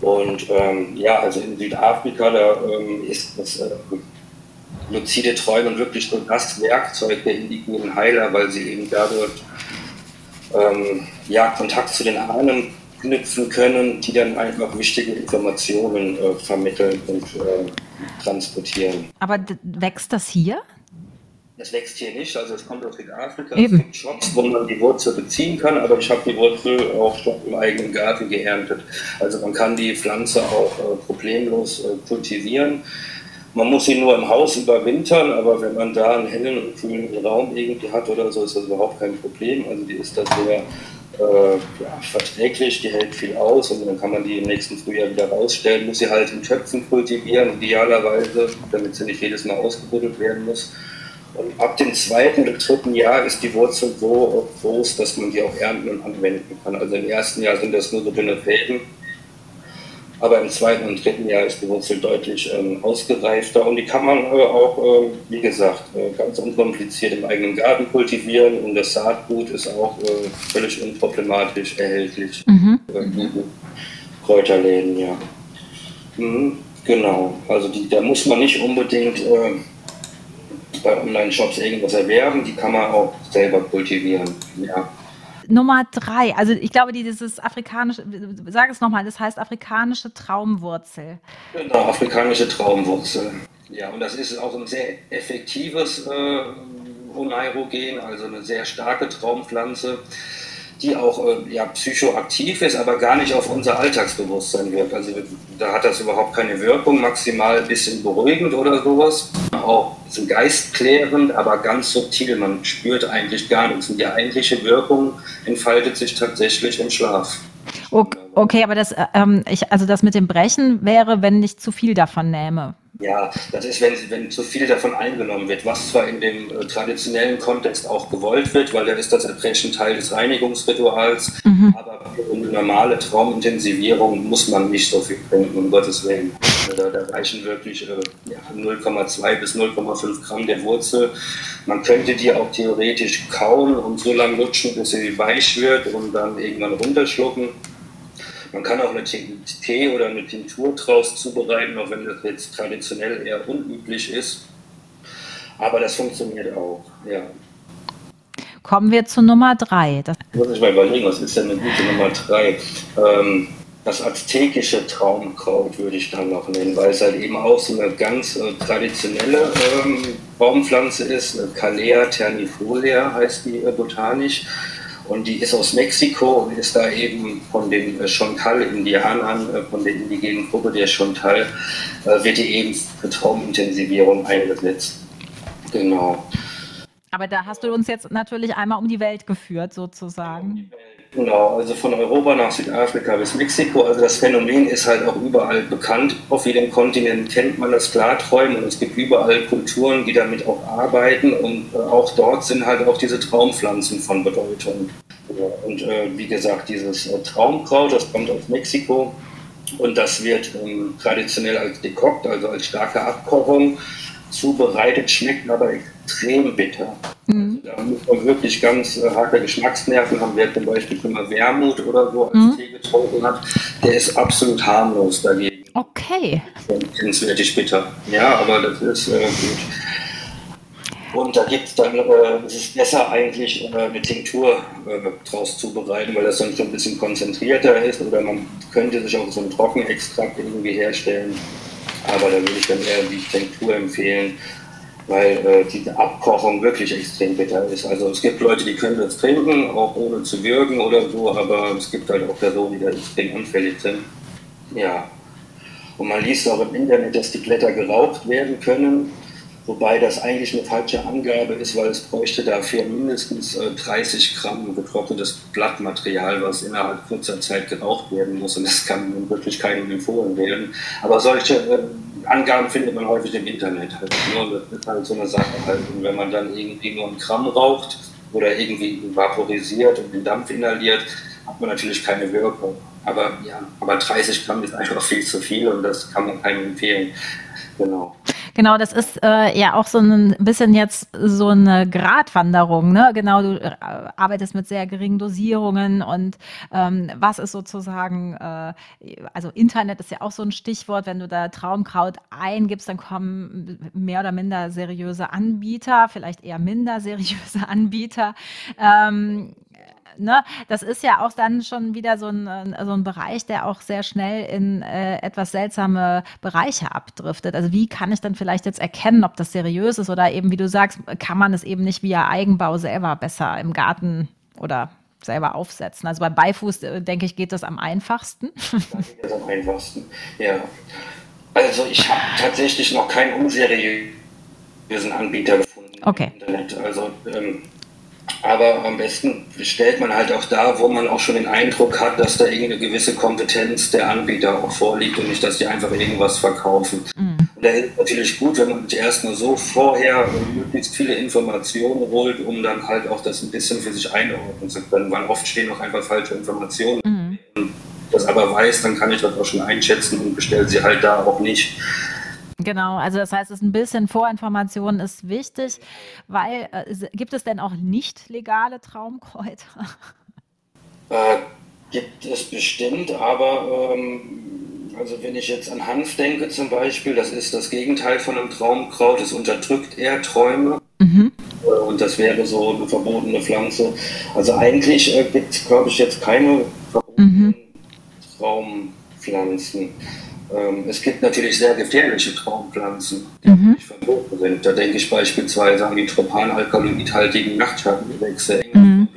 [SPEAKER 3] Und ähm, ja, also in Südafrika, da ähm, ist das äh, luzide Träumen wirklich so das Werkzeug der indigenen Heiler, weil sie eben dadurch ähm, ja, Kontakt zu den Ahnen knüpfen können, die dann einfach wichtige Informationen äh, vermitteln und äh, transportieren.
[SPEAKER 2] Aber wächst das hier?
[SPEAKER 3] Das wächst hier nicht, also es kommt aus Südafrika. Eben. Es gibt Shops, wo man die Wurzel beziehen kann, aber ich habe die Wurzel auch schon im eigenen Garten geerntet. Also man kann die Pflanze auch äh, problemlos äh, kultivieren. Man muss sie nur im Haus überwintern, aber wenn man da einen hellen und kühlen Raum irgendwie hat oder so, ist das überhaupt kein Problem. Also die ist da sehr äh, ja, verträglich, die hält viel aus und dann kann man die im nächsten Frühjahr wieder rausstellen. Muss sie halt in Töpfen kultivieren, idealerweise, damit sie nicht jedes Mal ausgebuddelt werden muss. Und ab dem zweiten oder dritten Jahr ist die Wurzel so groß, dass man die auch ernten und anwenden kann. Also im ersten Jahr sind das nur so dünne Fäden aber im zweiten und dritten Jahr ist die Wurzel deutlich ähm, ausgereifter und die kann man äh, auch, äh, wie gesagt, äh, ganz unkompliziert im eigenen Garten kultivieren und das Saatgut ist auch äh, völlig unproblematisch erhältlich. Mhm. Kräuterläden, ja. Mhm, genau, also die, da muss man nicht unbedingt äh, bei Online-Shops irgendwas erwerben, die kann man auch selber kultivieren. Ja.
[SPEAKER 2] Nummer drei, also ich glaube, dieses afrikanische, sag es nochmal, das heißt afrikanische Traumwurzel.
[SPEAKER 3] Genau, afrikanische Traumwurzel. Ja, und das ist auch ein sehr effektives äh, Oneirogen, also eine sehr starke Traumpflanze, die auch äh, ja, psychoaktiv ist, aber gar nicht auf unser Alltagsbewusstsein wirkt. Also da hat das überhaupt keine Wirkung, maximal ein bisschen beruhigend oder sowas. auch sind geistklärend, aber ganz subtil. Man spürt eigentlich gar nichts. Und die eigentliche Wirkung entfaltet sich tatsächlich im Schlaf.
[SPEAKER 2] Okay, aber das, äh, ähm, ich, also das mit dem Brechen wäre, wenn ich zu viel davon nehme.
[SPEAKER 3] Ja, das ist, wenn, wenn zu viel davon eingenommen wird, was zwar in dem äh, traditionellen Kontext auch gewollt wird, weil da ist das Erbrechen Teil des Reinigungsrituals, mhm. aber eine normale Traumintensivierung muss man nicht so viel trinken, um Gottes Willen. Da, da reichen wirklich äh, ja, 0,2 bis 0,5 Gramm der Wurzel. Man könnte die auch theoretisch kauen und so lange lutschen, bis sie weich wird und dann irgendwann runterschlucken. Man kann auch eine Tee oder eine Tinktur draus zubereiten, auch wenn das jetzt traditionell eher unüblich ist. Aber das funktioniert auch, ja.
[SPEAKER 2] Kommen wir zu Nummer drei.
[SPEAKER 3] Das muss ich mal überlegen, was ist denn eine gute Nummer drei? Ähm, das aztekische Traumkraut würde ich dann noch nennen, weil es halt eben auch so eine ganz äh, traditionelle ähm, Baumpflanze ist. Calea ternifolia heißt die äh, botanisch. Und die ist aus Mexiko und ist da eben von den äh, Chontal-Indianern, äh, von der indigenen Gruppe der Chontal, äh, wird die eben für Traumintensivierung eingesetzt. Genau.
[SPEAKER 2] Aber da hast du uns jetzt natürlich einmal um die Welt geführt, sozusagen.
[SPEAKER 3] Genau, also von Europa nach Südafrika bis Mexiko. Also das Phänomen ist halt auch überall bekannt. Auf jedem Kontinent kennt man das Klarträumen und es gibt überall Kulturen, die damit auch arbeiten. Und äh, auch dort sind halt auch diese Traumpflanzen von Bedeutung. Und äh, wie gesagt, dieses äh, Traumkraut, das kommt aus Mexiko und das wird ähm, traditionell als Dekokt, also als starke Abkochung zubereitet, schmeckt aber extrem bitter. Mhm. Also da muss man wirklich ganz äh, harte Geschmacksnerven haben. Wer zum Beispiel schon mal Wermut oder so als mhm. Tee getrunken hat, der ist absolut harmlos dagegen.
[SPEAKER 2] Okay.
[SPEAKER 3] Grenzwertig bitter. Ja, aber das ist äh, gut. Und da gibt es dann, äh, es ist besser eigentlich äh, eine Tinktur äh, draus zubereiten, weil das dann schon ein bisschen konzentrierter ist. Oder man könnte sich auch so einen Trockenextrakt irgendwie herstellen. Aber da würde ich dann eher die Tinktur empfehlen, weil äh, die Abkochung wirklich extrem bitter ist. Also es gibt Leute, die können das trinken, auch ohne zu würgen oder so, aber es gibt halt auch Personen, die da extrem anfällig sind. Ja. Und man liest auch im Internet, dass die Blätter geraucht werden können, wobei das eigentlich eine falsche Angabe ist, weil es bräuchte dafür mindestens äh, 30 Gramm getrocknetes Blattmaterial, was innerhalb kurzer Zeit geraucht werden muss und das kann wirklich keinem empfohlen werden. Aber solche äh, Angaben findet man häufig im Internet. Nur, das ist halt so eine Sache. Halt. Und wenn man dann irgendwie nur ein Gramm raucht oder irgendwie vaporisiert und den Dampf inhaliert, hat man natürlich keine Wirkung. Aber ja, aber 30 Gramm ist einfach viel zu viel und das kann man keinem empfehlen. Genau.
[SPEAKER 2] Genau, das ist äh, ja auch so ein bisschen jetzt so eine Gratwanderung. Ne? Genau, du äh, arbeitest mit sehr geringen Dosierungen und ähm, was ist sozusagen, äh, also Internet ist ja auch so ein Stichwort, wenn du da Traumkraut eingibst, dann kommen mehr oder minder seriöse Anbieter, vielleicht eher minder seriöse Anbieter. Ähm, ne, das ist ja auch dann schon wieder so ein, so ein Bereich, der auch sehr schnell in äh, etwas seltsame Bereiche abdriftet. Also wie kann ich dann vielleicht jetzt erkennen, ob das seriös ist oder eben, wie du sagst, kann man es eben nicht via Eigenbau selber besser im Garten oder selber aufsetzen. Also beim Beifuß, äh, denke ich, geht das am einfachsten.
[SPEAKER 3] Da geht das am einfachsten, ja. Also ich habe tatsächlich noch keinen unseriösen Anbieter gefunden
[SPEAKER 2] okay.
[SPEAKER 3] im Internet. Also ähm, aber am besten stellt man halt auch da, wo man auch schon den Eindruck hat, dass da irgendeine gewisse Kompetenz der Anbieter auch vorliegt und nicht, dass die einfach irgendwas verkaufen. Mhm. Und da ist natürlich gut, wenn man sich erstmal so vorher möglichst viele Informationen holt, um dann halt auch das ein bisschen für sich einordnen zu können, weil oft stehen auch einfach falsche Informationen. Mhm. Und das aber weiß, dann kann ich das auch schon einschätzen und bestelle sie halt da auch nicht.
[SPEAKER 2] Genau, also das heißt, es ein bisschen Vorinformation ist wichtig, weil äh, gibt es denn auch nicht legale Traumkräuter?
[SPEAKER 3] Äh, gibt es bestimmt, aber ähm, also wenn ich jetzt an Hanf denke zum Beispiel, das ist das Gegenteil von einem Traumkraut, es unterdrückt eher Träume. Mhm. Äh, und das wäre so eine verbotene Pflanze. Also eigentlich äh, gibt es, glaube ich, jetzt keine verbotenen mhm. Traumpflanzen. Ähm, es gibt natürlich sehr gefährliche Traumpflanzen, die mhm. nicht verboten sind. Da denke ich beispielsweise an die tropanalkaloidhaltigen Nachtschattengewächse, mhm.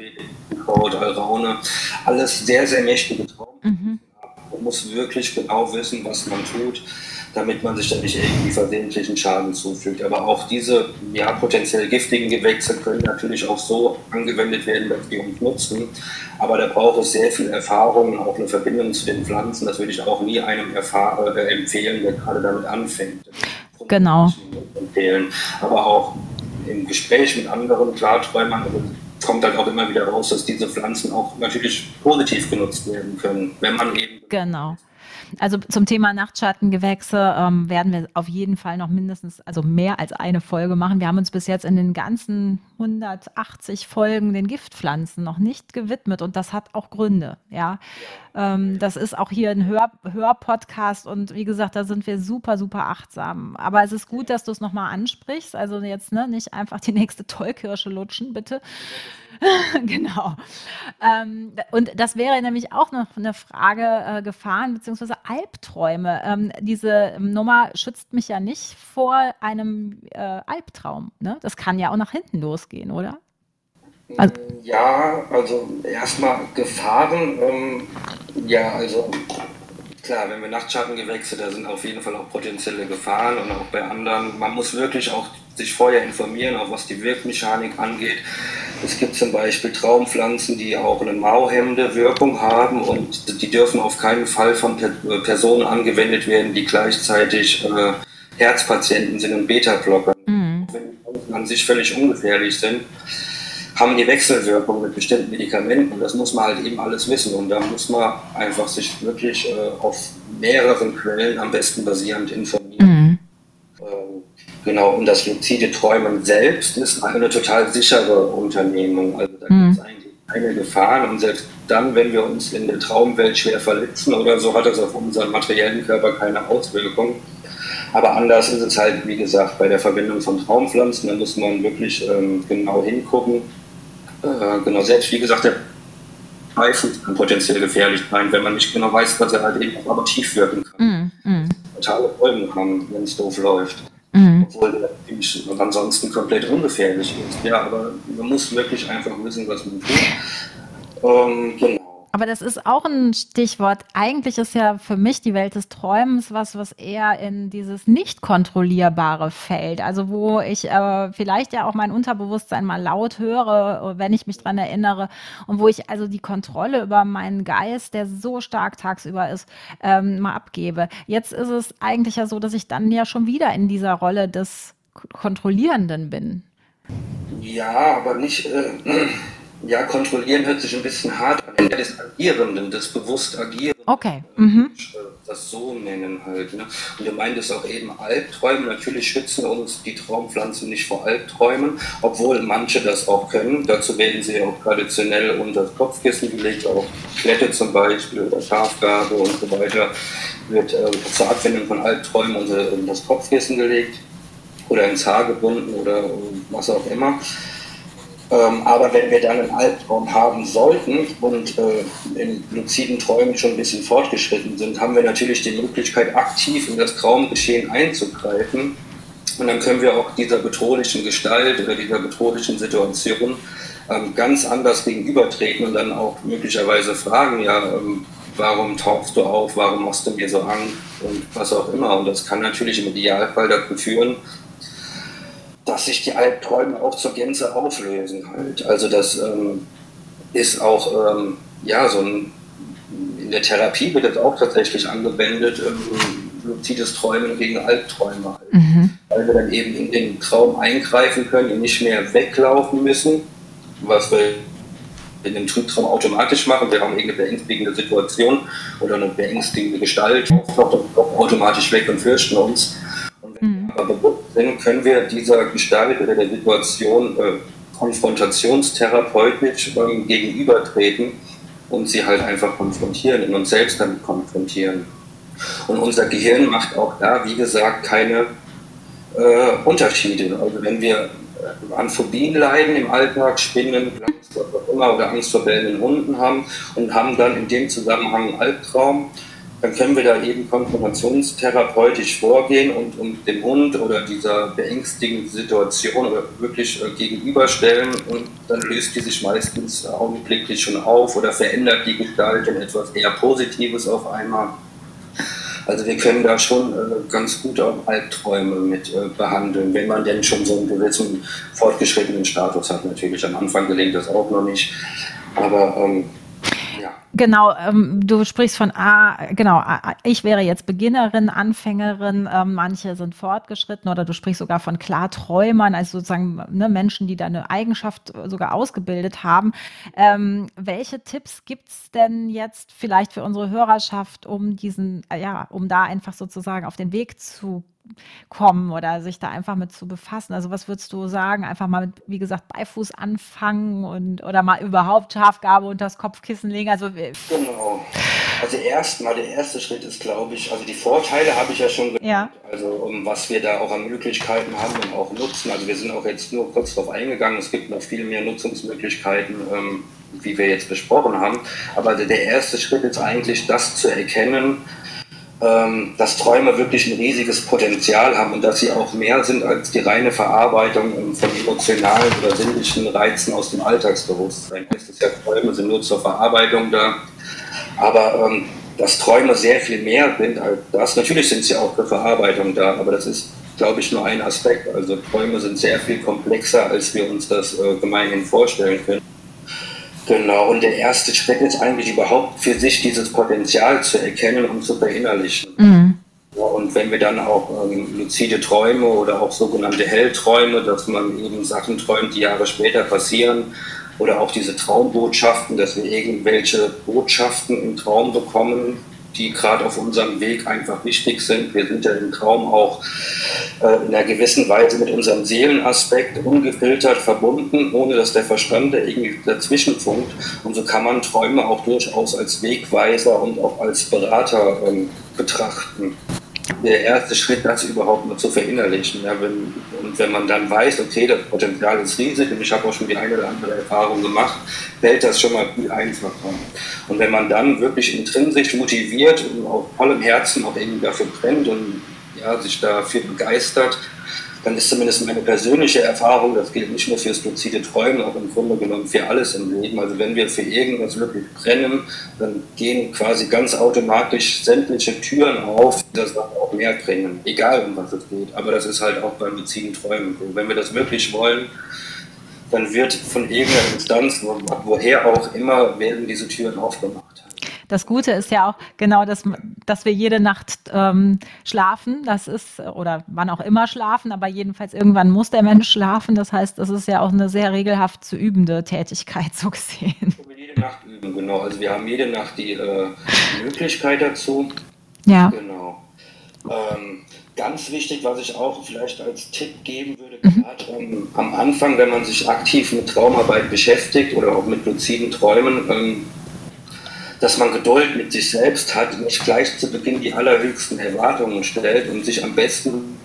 [SPEAKER 3] Kraut, Alraune, alles sehr, sehr mächtige Traumpflanzen. Mhm. Man muss wirklich genau wissen, was man tut. Damit man sich dann nicht irgendwie versehentlichen Schaden zufügt. Aber auch diese ja, potenziell giftigen Gewächse können natürlich auch so angewendet werden, dass die uns nutzen. Aber da braucht es sehr viel Erfahrung und auch eine Verbindung zu den Pflanzen. Das würde ich auch nie einem erfahr äh, empfehlen, der gerade damit anfängt.
[SPEAKER 2] Genau.
[SPEAKER 3] Empfehlen. Aber auch im Gespräch mit anderen Klarträumern kommt dann auch immer wieder raus, dass diese Pflanzen auch natürlich positiv genutzt werden können, wenn man eben.
[SPEAKER 2] Genau. Also zum Thema Nachtschattengewächse ähm, werden wir auf jeden Fall noch mindestens, also mehr als eine Folge machen. Wir haben uns bis jetzt in den ganzen 180 Folgen den Giftpflanzen noch nicht gewidmet und das hat auch Gründe. Ja, ähm, das ist auch hier ein Hör Hörpodcast und wie gesagt, da sind wir super, super achtsam. Aber es ist gut, dass du es nochmal ansprichst. Also jetzt ne, nicht einfach die nächste Tollkirsche lutschen, bitte. genau. Ähm, und das wäre nämlich auch noch eine Frage äh, Gefahren bzw. Albträume. Ähm, diese Nummer schützt mich ja nicht vor einem äh, Albtraum. Ne? Das kann ja auch nach hinten losgehen, oder?
[SPEAKER 3] Also, ja, also erstmal Gefahren. Ähm, ja, also klar, wenn wir Nachtschattengewächse, da sind auf jeden Fall auch potenzielle Gefahren und auch bei anderen. Man muss wirklich auch sich vorher informieren, auch was die Wirkmechanik angeht. Es gibt zum Beispiel Traumpflanzen, die auch eine mauhemmende Wirkung haben und die dürfen auf keinen Fall von Personen angewendet werden, die gleichzeitig äh, Herzpatienten sind und Beta-Blocker. Mhm. Wenn die Pflanzen an sich völlig ungefährlich sind, haben die Wechselwirkung mit bestimmten Medikamenten und das muss man halt eben alles wissen und da muss man einfach sich wirklich äh, auf mehreren Quellen am besten basierend informieren. Genau, und das luzide Träumen selbst ist eine total sichere Unternehmung. Also da mhm. gibt es eigentlich keine Gefahren. Und selbst dann, wenn wir uns in der Traumwelt schwer verletzen oder so, hat das auf unseren materiellen Körper keine Auswirkung. Aber anders ist es halt, wie gesagt, bei der Verbindung von Traumpflanzen. Da muss man wirklich ähm, genau hingucken. Äh, genau, selbst wie gesagt, der Pfeifen kann potenziell gefährlich sein, wenn man nicht genau weiß, was er halt eben auch tief wirken kann. Mm, mm. Totale Folgen haben, wenn es doof läuft. Mhm. Obwohl der natürlich ansonsten komplett ungefährlich ist. Ja, aber man muss wirklich einfach wissen, was man tut.
[SPEAKER 2] Ähm, genau. Aber das ist auch ein Stichwort. Eigentlich ist ja für mich die Welt des Träumens was, was eher in dieses nicht kontrollierbare fällt. Also wo ich äh, vielleicht ja auch mein Unterbewusstsein mal laut höre, wenn ich mich dran erinnere und wo ich also die Kontrolle über meinen Geist, der so stark tagsüber ist, ähm, mal abgebe. Jetzt ist es eigentlich ja so, dass ich dann ja schon wieder in dieser Rolle des Kontrollierenden bin.
[SPEAKER 3] Ja, aber nicht. Äh, ja, kontrollieren hört sich ein bisschen hart an. Des Agierenden, des bewusst Agierenden.
[SPEAKER 2] Okay. Mhm.
[SPEAKER 3] Das so nennen halt. Ne? Und du meintest auch eben Albträume. Natürlich schützen uns die Traumpflanzen nicht vor Albträumen, obwohl manche das auch können. Dazu werden sie auch traditionell unter das Kopfkissen gelegt, auch Klette zum Beispiel oder Schafgabe und so weiter wird äh, zur Abwendung von Albträumen unter das Kopfkissen gelegt oder ins Haar gebunden oder was auch immer. Ähm, aber wenn wir dann einen Albtraum haben sollten und äh, in luziden Träumen schon ein bisschen fortgeschritten sind, haben wir natürlich die Möglichkeit, aktiv in das Traumgeschehen einzugreifen. Und dann können wir auch dieser bedrohlichen Gestalt oder dieser bedrohlichen Situation ähm, ganz anders gegenübertreten und dann auch möglicherweise fragen, ja, ähm, warum tauchst du auf, warum machst du mir so Angst und was auch immer. Und das kann natürlich im Idealfall dazu führen, dass sich die Albträume auch zur Gänze auflösen halt. Also das ähm, ist auch, ähm, ja, so ein, in der Therapie wird das auch tatsächlich angewendet, ähm, luzides Träumen gegen Albträume halt. Mhm. Weil wir dann eben in den Traum eingreifen können und nicht mehr weglaufen müssen, was wir in dem Trübtraum automatisch machen. Wir haben irgendeine beängstigende Situation oder eine beängstigende Gestalt, dann automatisch weg und fürchten uns wenn wir aber bewusst sind, können wir dieser Gestalt oder der Situation äh, konfrontationstherapeutisch ähm, gegenübertreten und sie halt einfach konfrontieren und uns selbst damit konfrontieren. Und unser Gehirn macht auch da, wie gesagt, keine äh, Unterschiede. Also wenn wir äh, an Phobien leiden im Alltag, Spinnen, Angst immer oder Angst vor bellenden Hunden haben und haben dann in dem Zusammenhang einen Albtraum, dann können wir da eben konfrontationstherapeutisch vorgehen und, und dem Hund oder dieser beängstigenden Situation wirklich äh, gegenüberstellen und dann löst die sich meistens augenblicklich schon auf oder verändert die Gestalt in etwas eher Positives auf einmal. Also wir können da schon äh, ganz gut auch Albträume mit äh, behandeln, wenn man denn schon so einen gewissen fortgeschrittenen Status hat. Natürlich am Anfang gelingt das auch noch nicht, aber ähm,
[SPEAKER 2] Genau, ähm, du sprichst von, ah, genau, ich wäre jetzt Beginnerin, Anfängerin, ähm, manche sind fortgeschritten oder du sprichst sogar von Klarträumern, also sozusagen ne, Menschen, die da eine Eigenschaft sogar ausgebildet haben. Ähm, welche Tipps gibt's denn jetzt vielleicht für unsere Hörerschaft, um diesen, ja, um da einfach sozusagen auf den Weg zu kommen oder sich da einfach mit zu befassen? Also was würdest du sagen? Einfach mal mit, wie gesagt, Beifuß anfangen und oder mal überhaupt Schafgabe unter das Kopfkissen legen? Also
[SPEAKER 3] genau. Also erstmal der erste Schritt ist, glaube ich, also die Vorteile habe ich ja schon genannt. Ja. Also um, was wir da auch an Möglichkeiten haben und auch nutzen. Also wir sind auch jetzt nur kurz darauf eingegangen. Es gibt noch viel mehr Nutzungsmöglichkeiten. Ähm, wie wir jetzt besprochen haben. Aber der erste Schritt ist eigentlich, das zu erkennen, dass Träume wirklich ein riesiges Potenzial haben und dass sie auch mehr sind als die reine Verarbeitung von emotionalen oder sinnlichen Reizen aus dem Alltagsbewusstsein. Es ja, Träume sind nur zur Verarbeitung da, aber ähm, dass Träume sehr viel mehr sind als das. Natürlich sind sie auch für Verarbeitung da, aber das ist, glaube ich, nur ein Aspekt. Also Träume sind sehr viel komplexer, als wir uns das äh, gemeinhin vorstellen können. Genau, und der erste Schritt ist eigentlich überhaupt für sich dieses Potenzial zu erkennen und zu verinnerlichen. Mhm. Ja, und wenn wir dann auch ähm, luzide Träume oder auch sogenannte Hellträume, dass man eben Sachen träumt, die Jahre später passieren, oder auch diese Traumbotschaften, dass wir irgendwelche Botschaften im Traum bekommen, die gerade auf unserem Weg einfach wichtig sind. Wir sind ja im Traum auch äh, in einer gewissen Weise mit unserem Seelenaspekt ungefiltert verbunden, ohne dass der Verstand da irgendwie dazwischen funkt. Und so kann man Träume auch durchaus als Wegweiser und auch als Berater ähm, betrachten der erste Schritt, das überhaupt mal zu verinnerlichen. Ja, wenn, und wenn man dann weiß, okay, das Potenzial ist riesig und ich habe auch schon die eine oder andere Erfahrung gemacht, fällt das schon mal viel einfacher. Und wenn man dann wirklich intrinsisch motiviert und auf vollem Herzen auch irgendwie dafür brennt und ja, sich dafür begeistert, dann ist zumindest meine persönliche Erfahrung, das gilt nicht nur fürs luzide Träumen, auch im Grunde genommen für alles im Leben. Also wenn wir für irgendwas wirklich brennen, dann gehen quasi ganz automatisch sämtliche Türen auf, die das auch mehr bringen, egal um was es geht. Aber das ist halt auch beim luziden Träumen so. Wenn wir das wirklich wollen, dann wird von irgendeiner Instanz, woher auch immer, werden diese Türen aufgemacht.
[SPEAKER 2] Das Gute ist ja auch genau, dass, dass wir jede Nacht ähm, schlafen. Das ist, oder wann auch immer schlafen, aber jedenfalls irgendwann muss der Mensch schlafen. Das heißt, das ist ja auch eine sehr regelhaft zu übende Tätigkeit, so gesehen.
[SPEAKER 3] Wir jede Nacht üben, genau. Also wir haben jede Nacht die äh, Möglichkeit dazu.
[SPEAKER 2] Ja.
[SPEAKER 3] Genau. Ähm, ganz wichtig, was ich auch vielleicht als Tipp geben würde, mhm. gerade ähm, am Anfang, wenn man sich aktiv mit Traumarbeit beschäftigt oder auch mit luziden Träumen, ähm, dass man Geduld mit sich selbst hat, nicht gleich zu Beginn die allerhöchsten Erwartungen stellt und sich am besten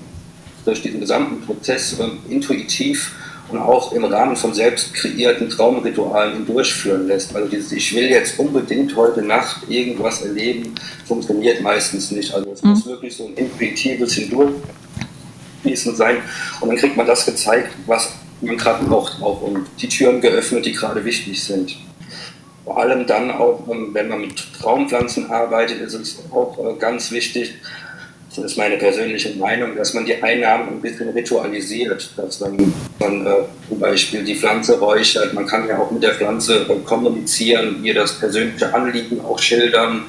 [SPEAKER 3] durch diesen gesamten Prozess äh, intuitiv und auch im Rahmen von selbst kreierten Traumritualen durchführen lässt. Also dieses Ich will jetzt unbedingt heute Nacht irgendwas erleben, funktioniert meistens nicht. Also es mhm. muss wirklich so ein intuitives Hindurchfließen sein und dann kriegt man das gezeigt, was man gerade braucht auch und die Türen geöffnet, die gerade wichtig sind. Vor allem dann auch, ähm, wenn man mit Traumpflanzen arbeitet, ist es auch äh, ganz wichtig, das ist meine persönliche Meinung, dass man die Einnahmen ein bisschen ritualisiert, dass man, man äh, zum Beispiel die Pflanze räuchert, man kann ja auch mit der Pflanze äh, kommunizieren, ihr das persönliche Anliegen auch schildern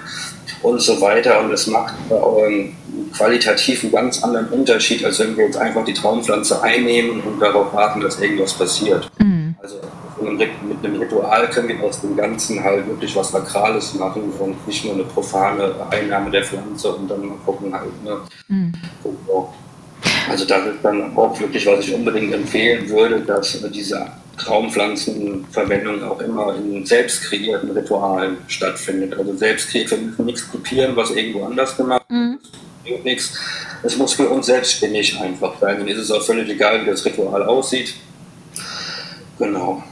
[SPEAKER 3] und so weiter und das macht äh, qualitativ einen ganz anderen Unterschied, als wenn wir jetzt einfach die Traumpflanze einnehmen und darauf warten, dass irgendwas passiert. Mhm. Also mit einem Ritual können wir aus dem Ganzen halt wirklich was Sakrales machen und nicht nur eine profane Einnahme der Pflanze und dann mal gucken halt. Ne? Mhm. Also das ist dann auch wirklich, was ich unbedingt empfehlen würde, dass diese Traumpflanzenverwendung auch immer in selbst kreierten Ritualen stattfindet. Also selbst kreiert, wir müssen nichts kopieren, was irgendwo anders gemacht mhm. ist. Nichts. Es muss für uns selbstständig einfach sein. Dann ist es auch völlig egal, wie das Ritual aussieht. Genau.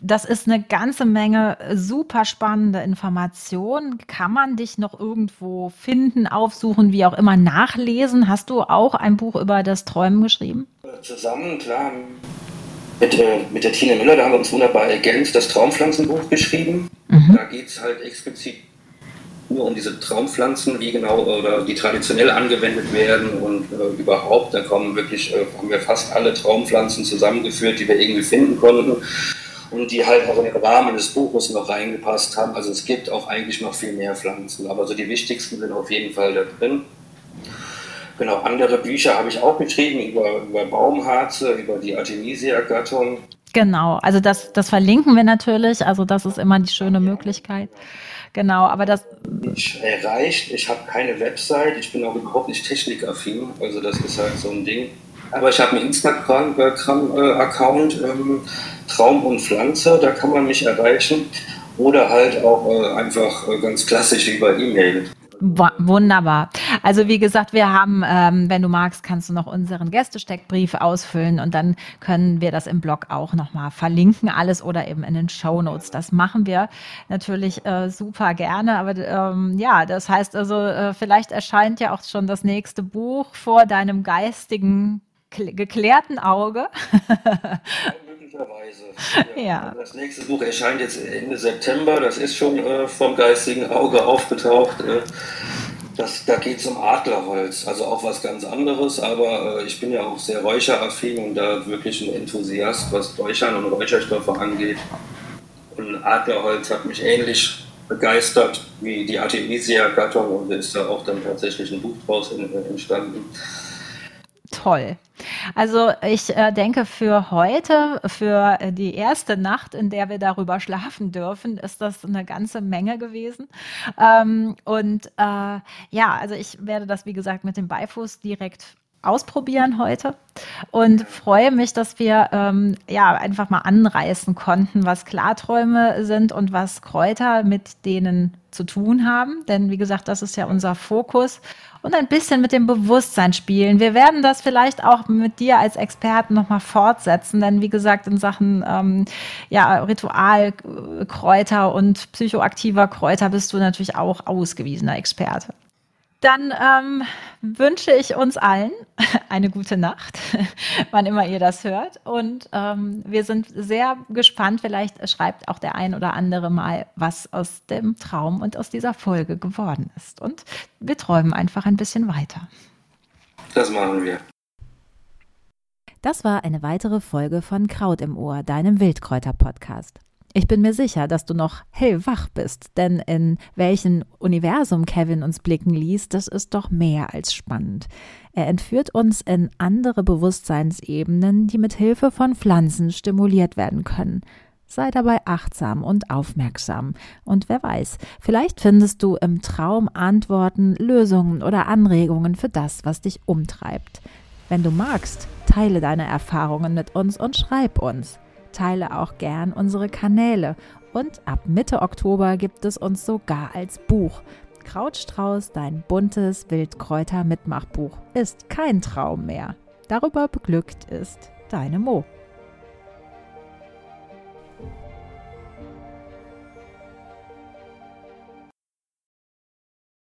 [SPEAKER 2] Das ist eine ganze Menge super spannende Informationen. Kann man dich noch irgendwo finden, aufsuchen, wie auch immer nachlesen? Hast du auch ein Buch über das Träumen geschrieben?
[SPEAKER 3] Zusammen, klar. Mit, äh, mit der Tina Müller, da haben wir uns wunderbar ergänzt, das Traumpflanzenbuch geschrieben. Mhm. Da geht es halt explizit nur um diese Traumpflanzen, wie genau oder die traditionell angewendet werden und äh, überhaupt. Da kommen wirklich, äh, haben wir fast alle Traumpflanzen zusammengeführt, die wir irgendwie finden konnten und die halt auch in den Rahmen des Buches noch reingepasst haben. Also es gibt auch eigentlich noch viel mehr Pflanzen, aber so die wichtigsten sind auf jeden Fall da drin. Genau, andere Bücher habe ich auch geschrieben über, über Baumharze, über die Artemisia-Gattung.
[SPEAKER 2] Genau, also das, das verlinken wir natürlich, also das ist immer die schöne Möglichkeit. Genau, aber das.
[SPEAKER 3] Ich erreicht, ich habe keine Website, ich bin auch überhaupt nicht technikaffin, also das ist halt so ein Ding. Aber ich habe einen Instagram-Account, ähm, Traum und Pflanze, da kann man mich erreichen. Oder halt auch äh, einfach äh, ganz klassisch über E-Mail.
[SPEAKER 2] Wunderbar. Also wie gesagt, wir haben, ähm, wenn du magst, kannst du noch unseren Gästesteckbrief ausfüllen und dann können wir das im Blog auch nochmal verlinken, alles oder eben in den Show Notes. Das machen wir natürlich äh, super gerne. Aber ähm, ja, das heißt also, äh, vielleicht erscheint ja auch schon das nächste Buch vor deinem geistigen, geklärten Auge.
[SPEAKER 3] Möglicherweise. Ja. ja. Das nächste Buch erscheint jetzt Ende September. Das ist schon äh, vom geistigen Auge aufgetaucht. Äh, das, da geht es um Adlerholz, also auch was ganz anderes, aber äh, ich bin ja auch sehr räucheraffin und da wirklich ein Enthusiast, was Räuchern und Räucherstoffe angeht. Und Adlerholz hat mich ähnlich begeistert wie die Artemisia-Gattung und ist da auch dann tatsächlich ein Buch draus entstanden
[SPEAKER 2] toll. Also ich äh, denke, für heute, für äh, die erste Nacht, in der wir darüber schlafen dürfen, ist das eine ganze Menge gewesen. Ähm, und äh, ja, also ich werde das, wie gesagt, mit dem Beifuß direkt ausprobieren heute und freue mich, dass wir ähm, ja einfach mal anreißen konnten, was Klarträume sind und was Kräuter mit denen zu tun haben. Denn wie gesagt, das ist ja unser Fokus und ein bisschen mit dem Bewusstsein spielen. Wir werden das vielleicht auch mit dir als Experten nochmal fortsetzen, denn wie gesagt, in Sachen ähm, ja, Ritualkräuter und psychoaktiver Kräuter bist du natürlich auch ausgewiesener Experte. Dann ähm, wünsche ich uns allen eine gute Nacht, wann immer ihr das hört. Und ähm, wir sind sehr gespannt. Vielleicht schreibt auch der ein oder andere mal, was aus dem Traum und aus dieser Folge geworden ist. Und wir träumen einfach ein bisschen weiter.
[SPEAKER 3] Das machen wir.
[SPEAKER 2] Das war eine weitere Folge von Kraut im Ohr, deinem Wildkräuter-Podcast. Ich bin mir sicher, dass du noch hellwach bist, denn in welchem Universum Kevin uns blicken ließ, das ist doch mehr als spannend. Er entführt uns in andere Bewusstseinsebenen, die mit Hilfe von Pflanzen stimuliert werden können. Sei dabei achtsam und aufmerksam. Und wer weiß, vielleicht findest du im Traum Antworten, Lösungen oder Anregungen für das, was dich umtreibt. Wenn du magst, teile deine Erfahrungen mit uns und schreib uns teile auch gern unsere Kanäle und ab Mitte Oktober gibt es uns sogar als Buch. Krautstrauß, dein buntes Wildkräuter-Mitmachbuch ist kein Traum mehr. Darüber beglückt ist deine Mo.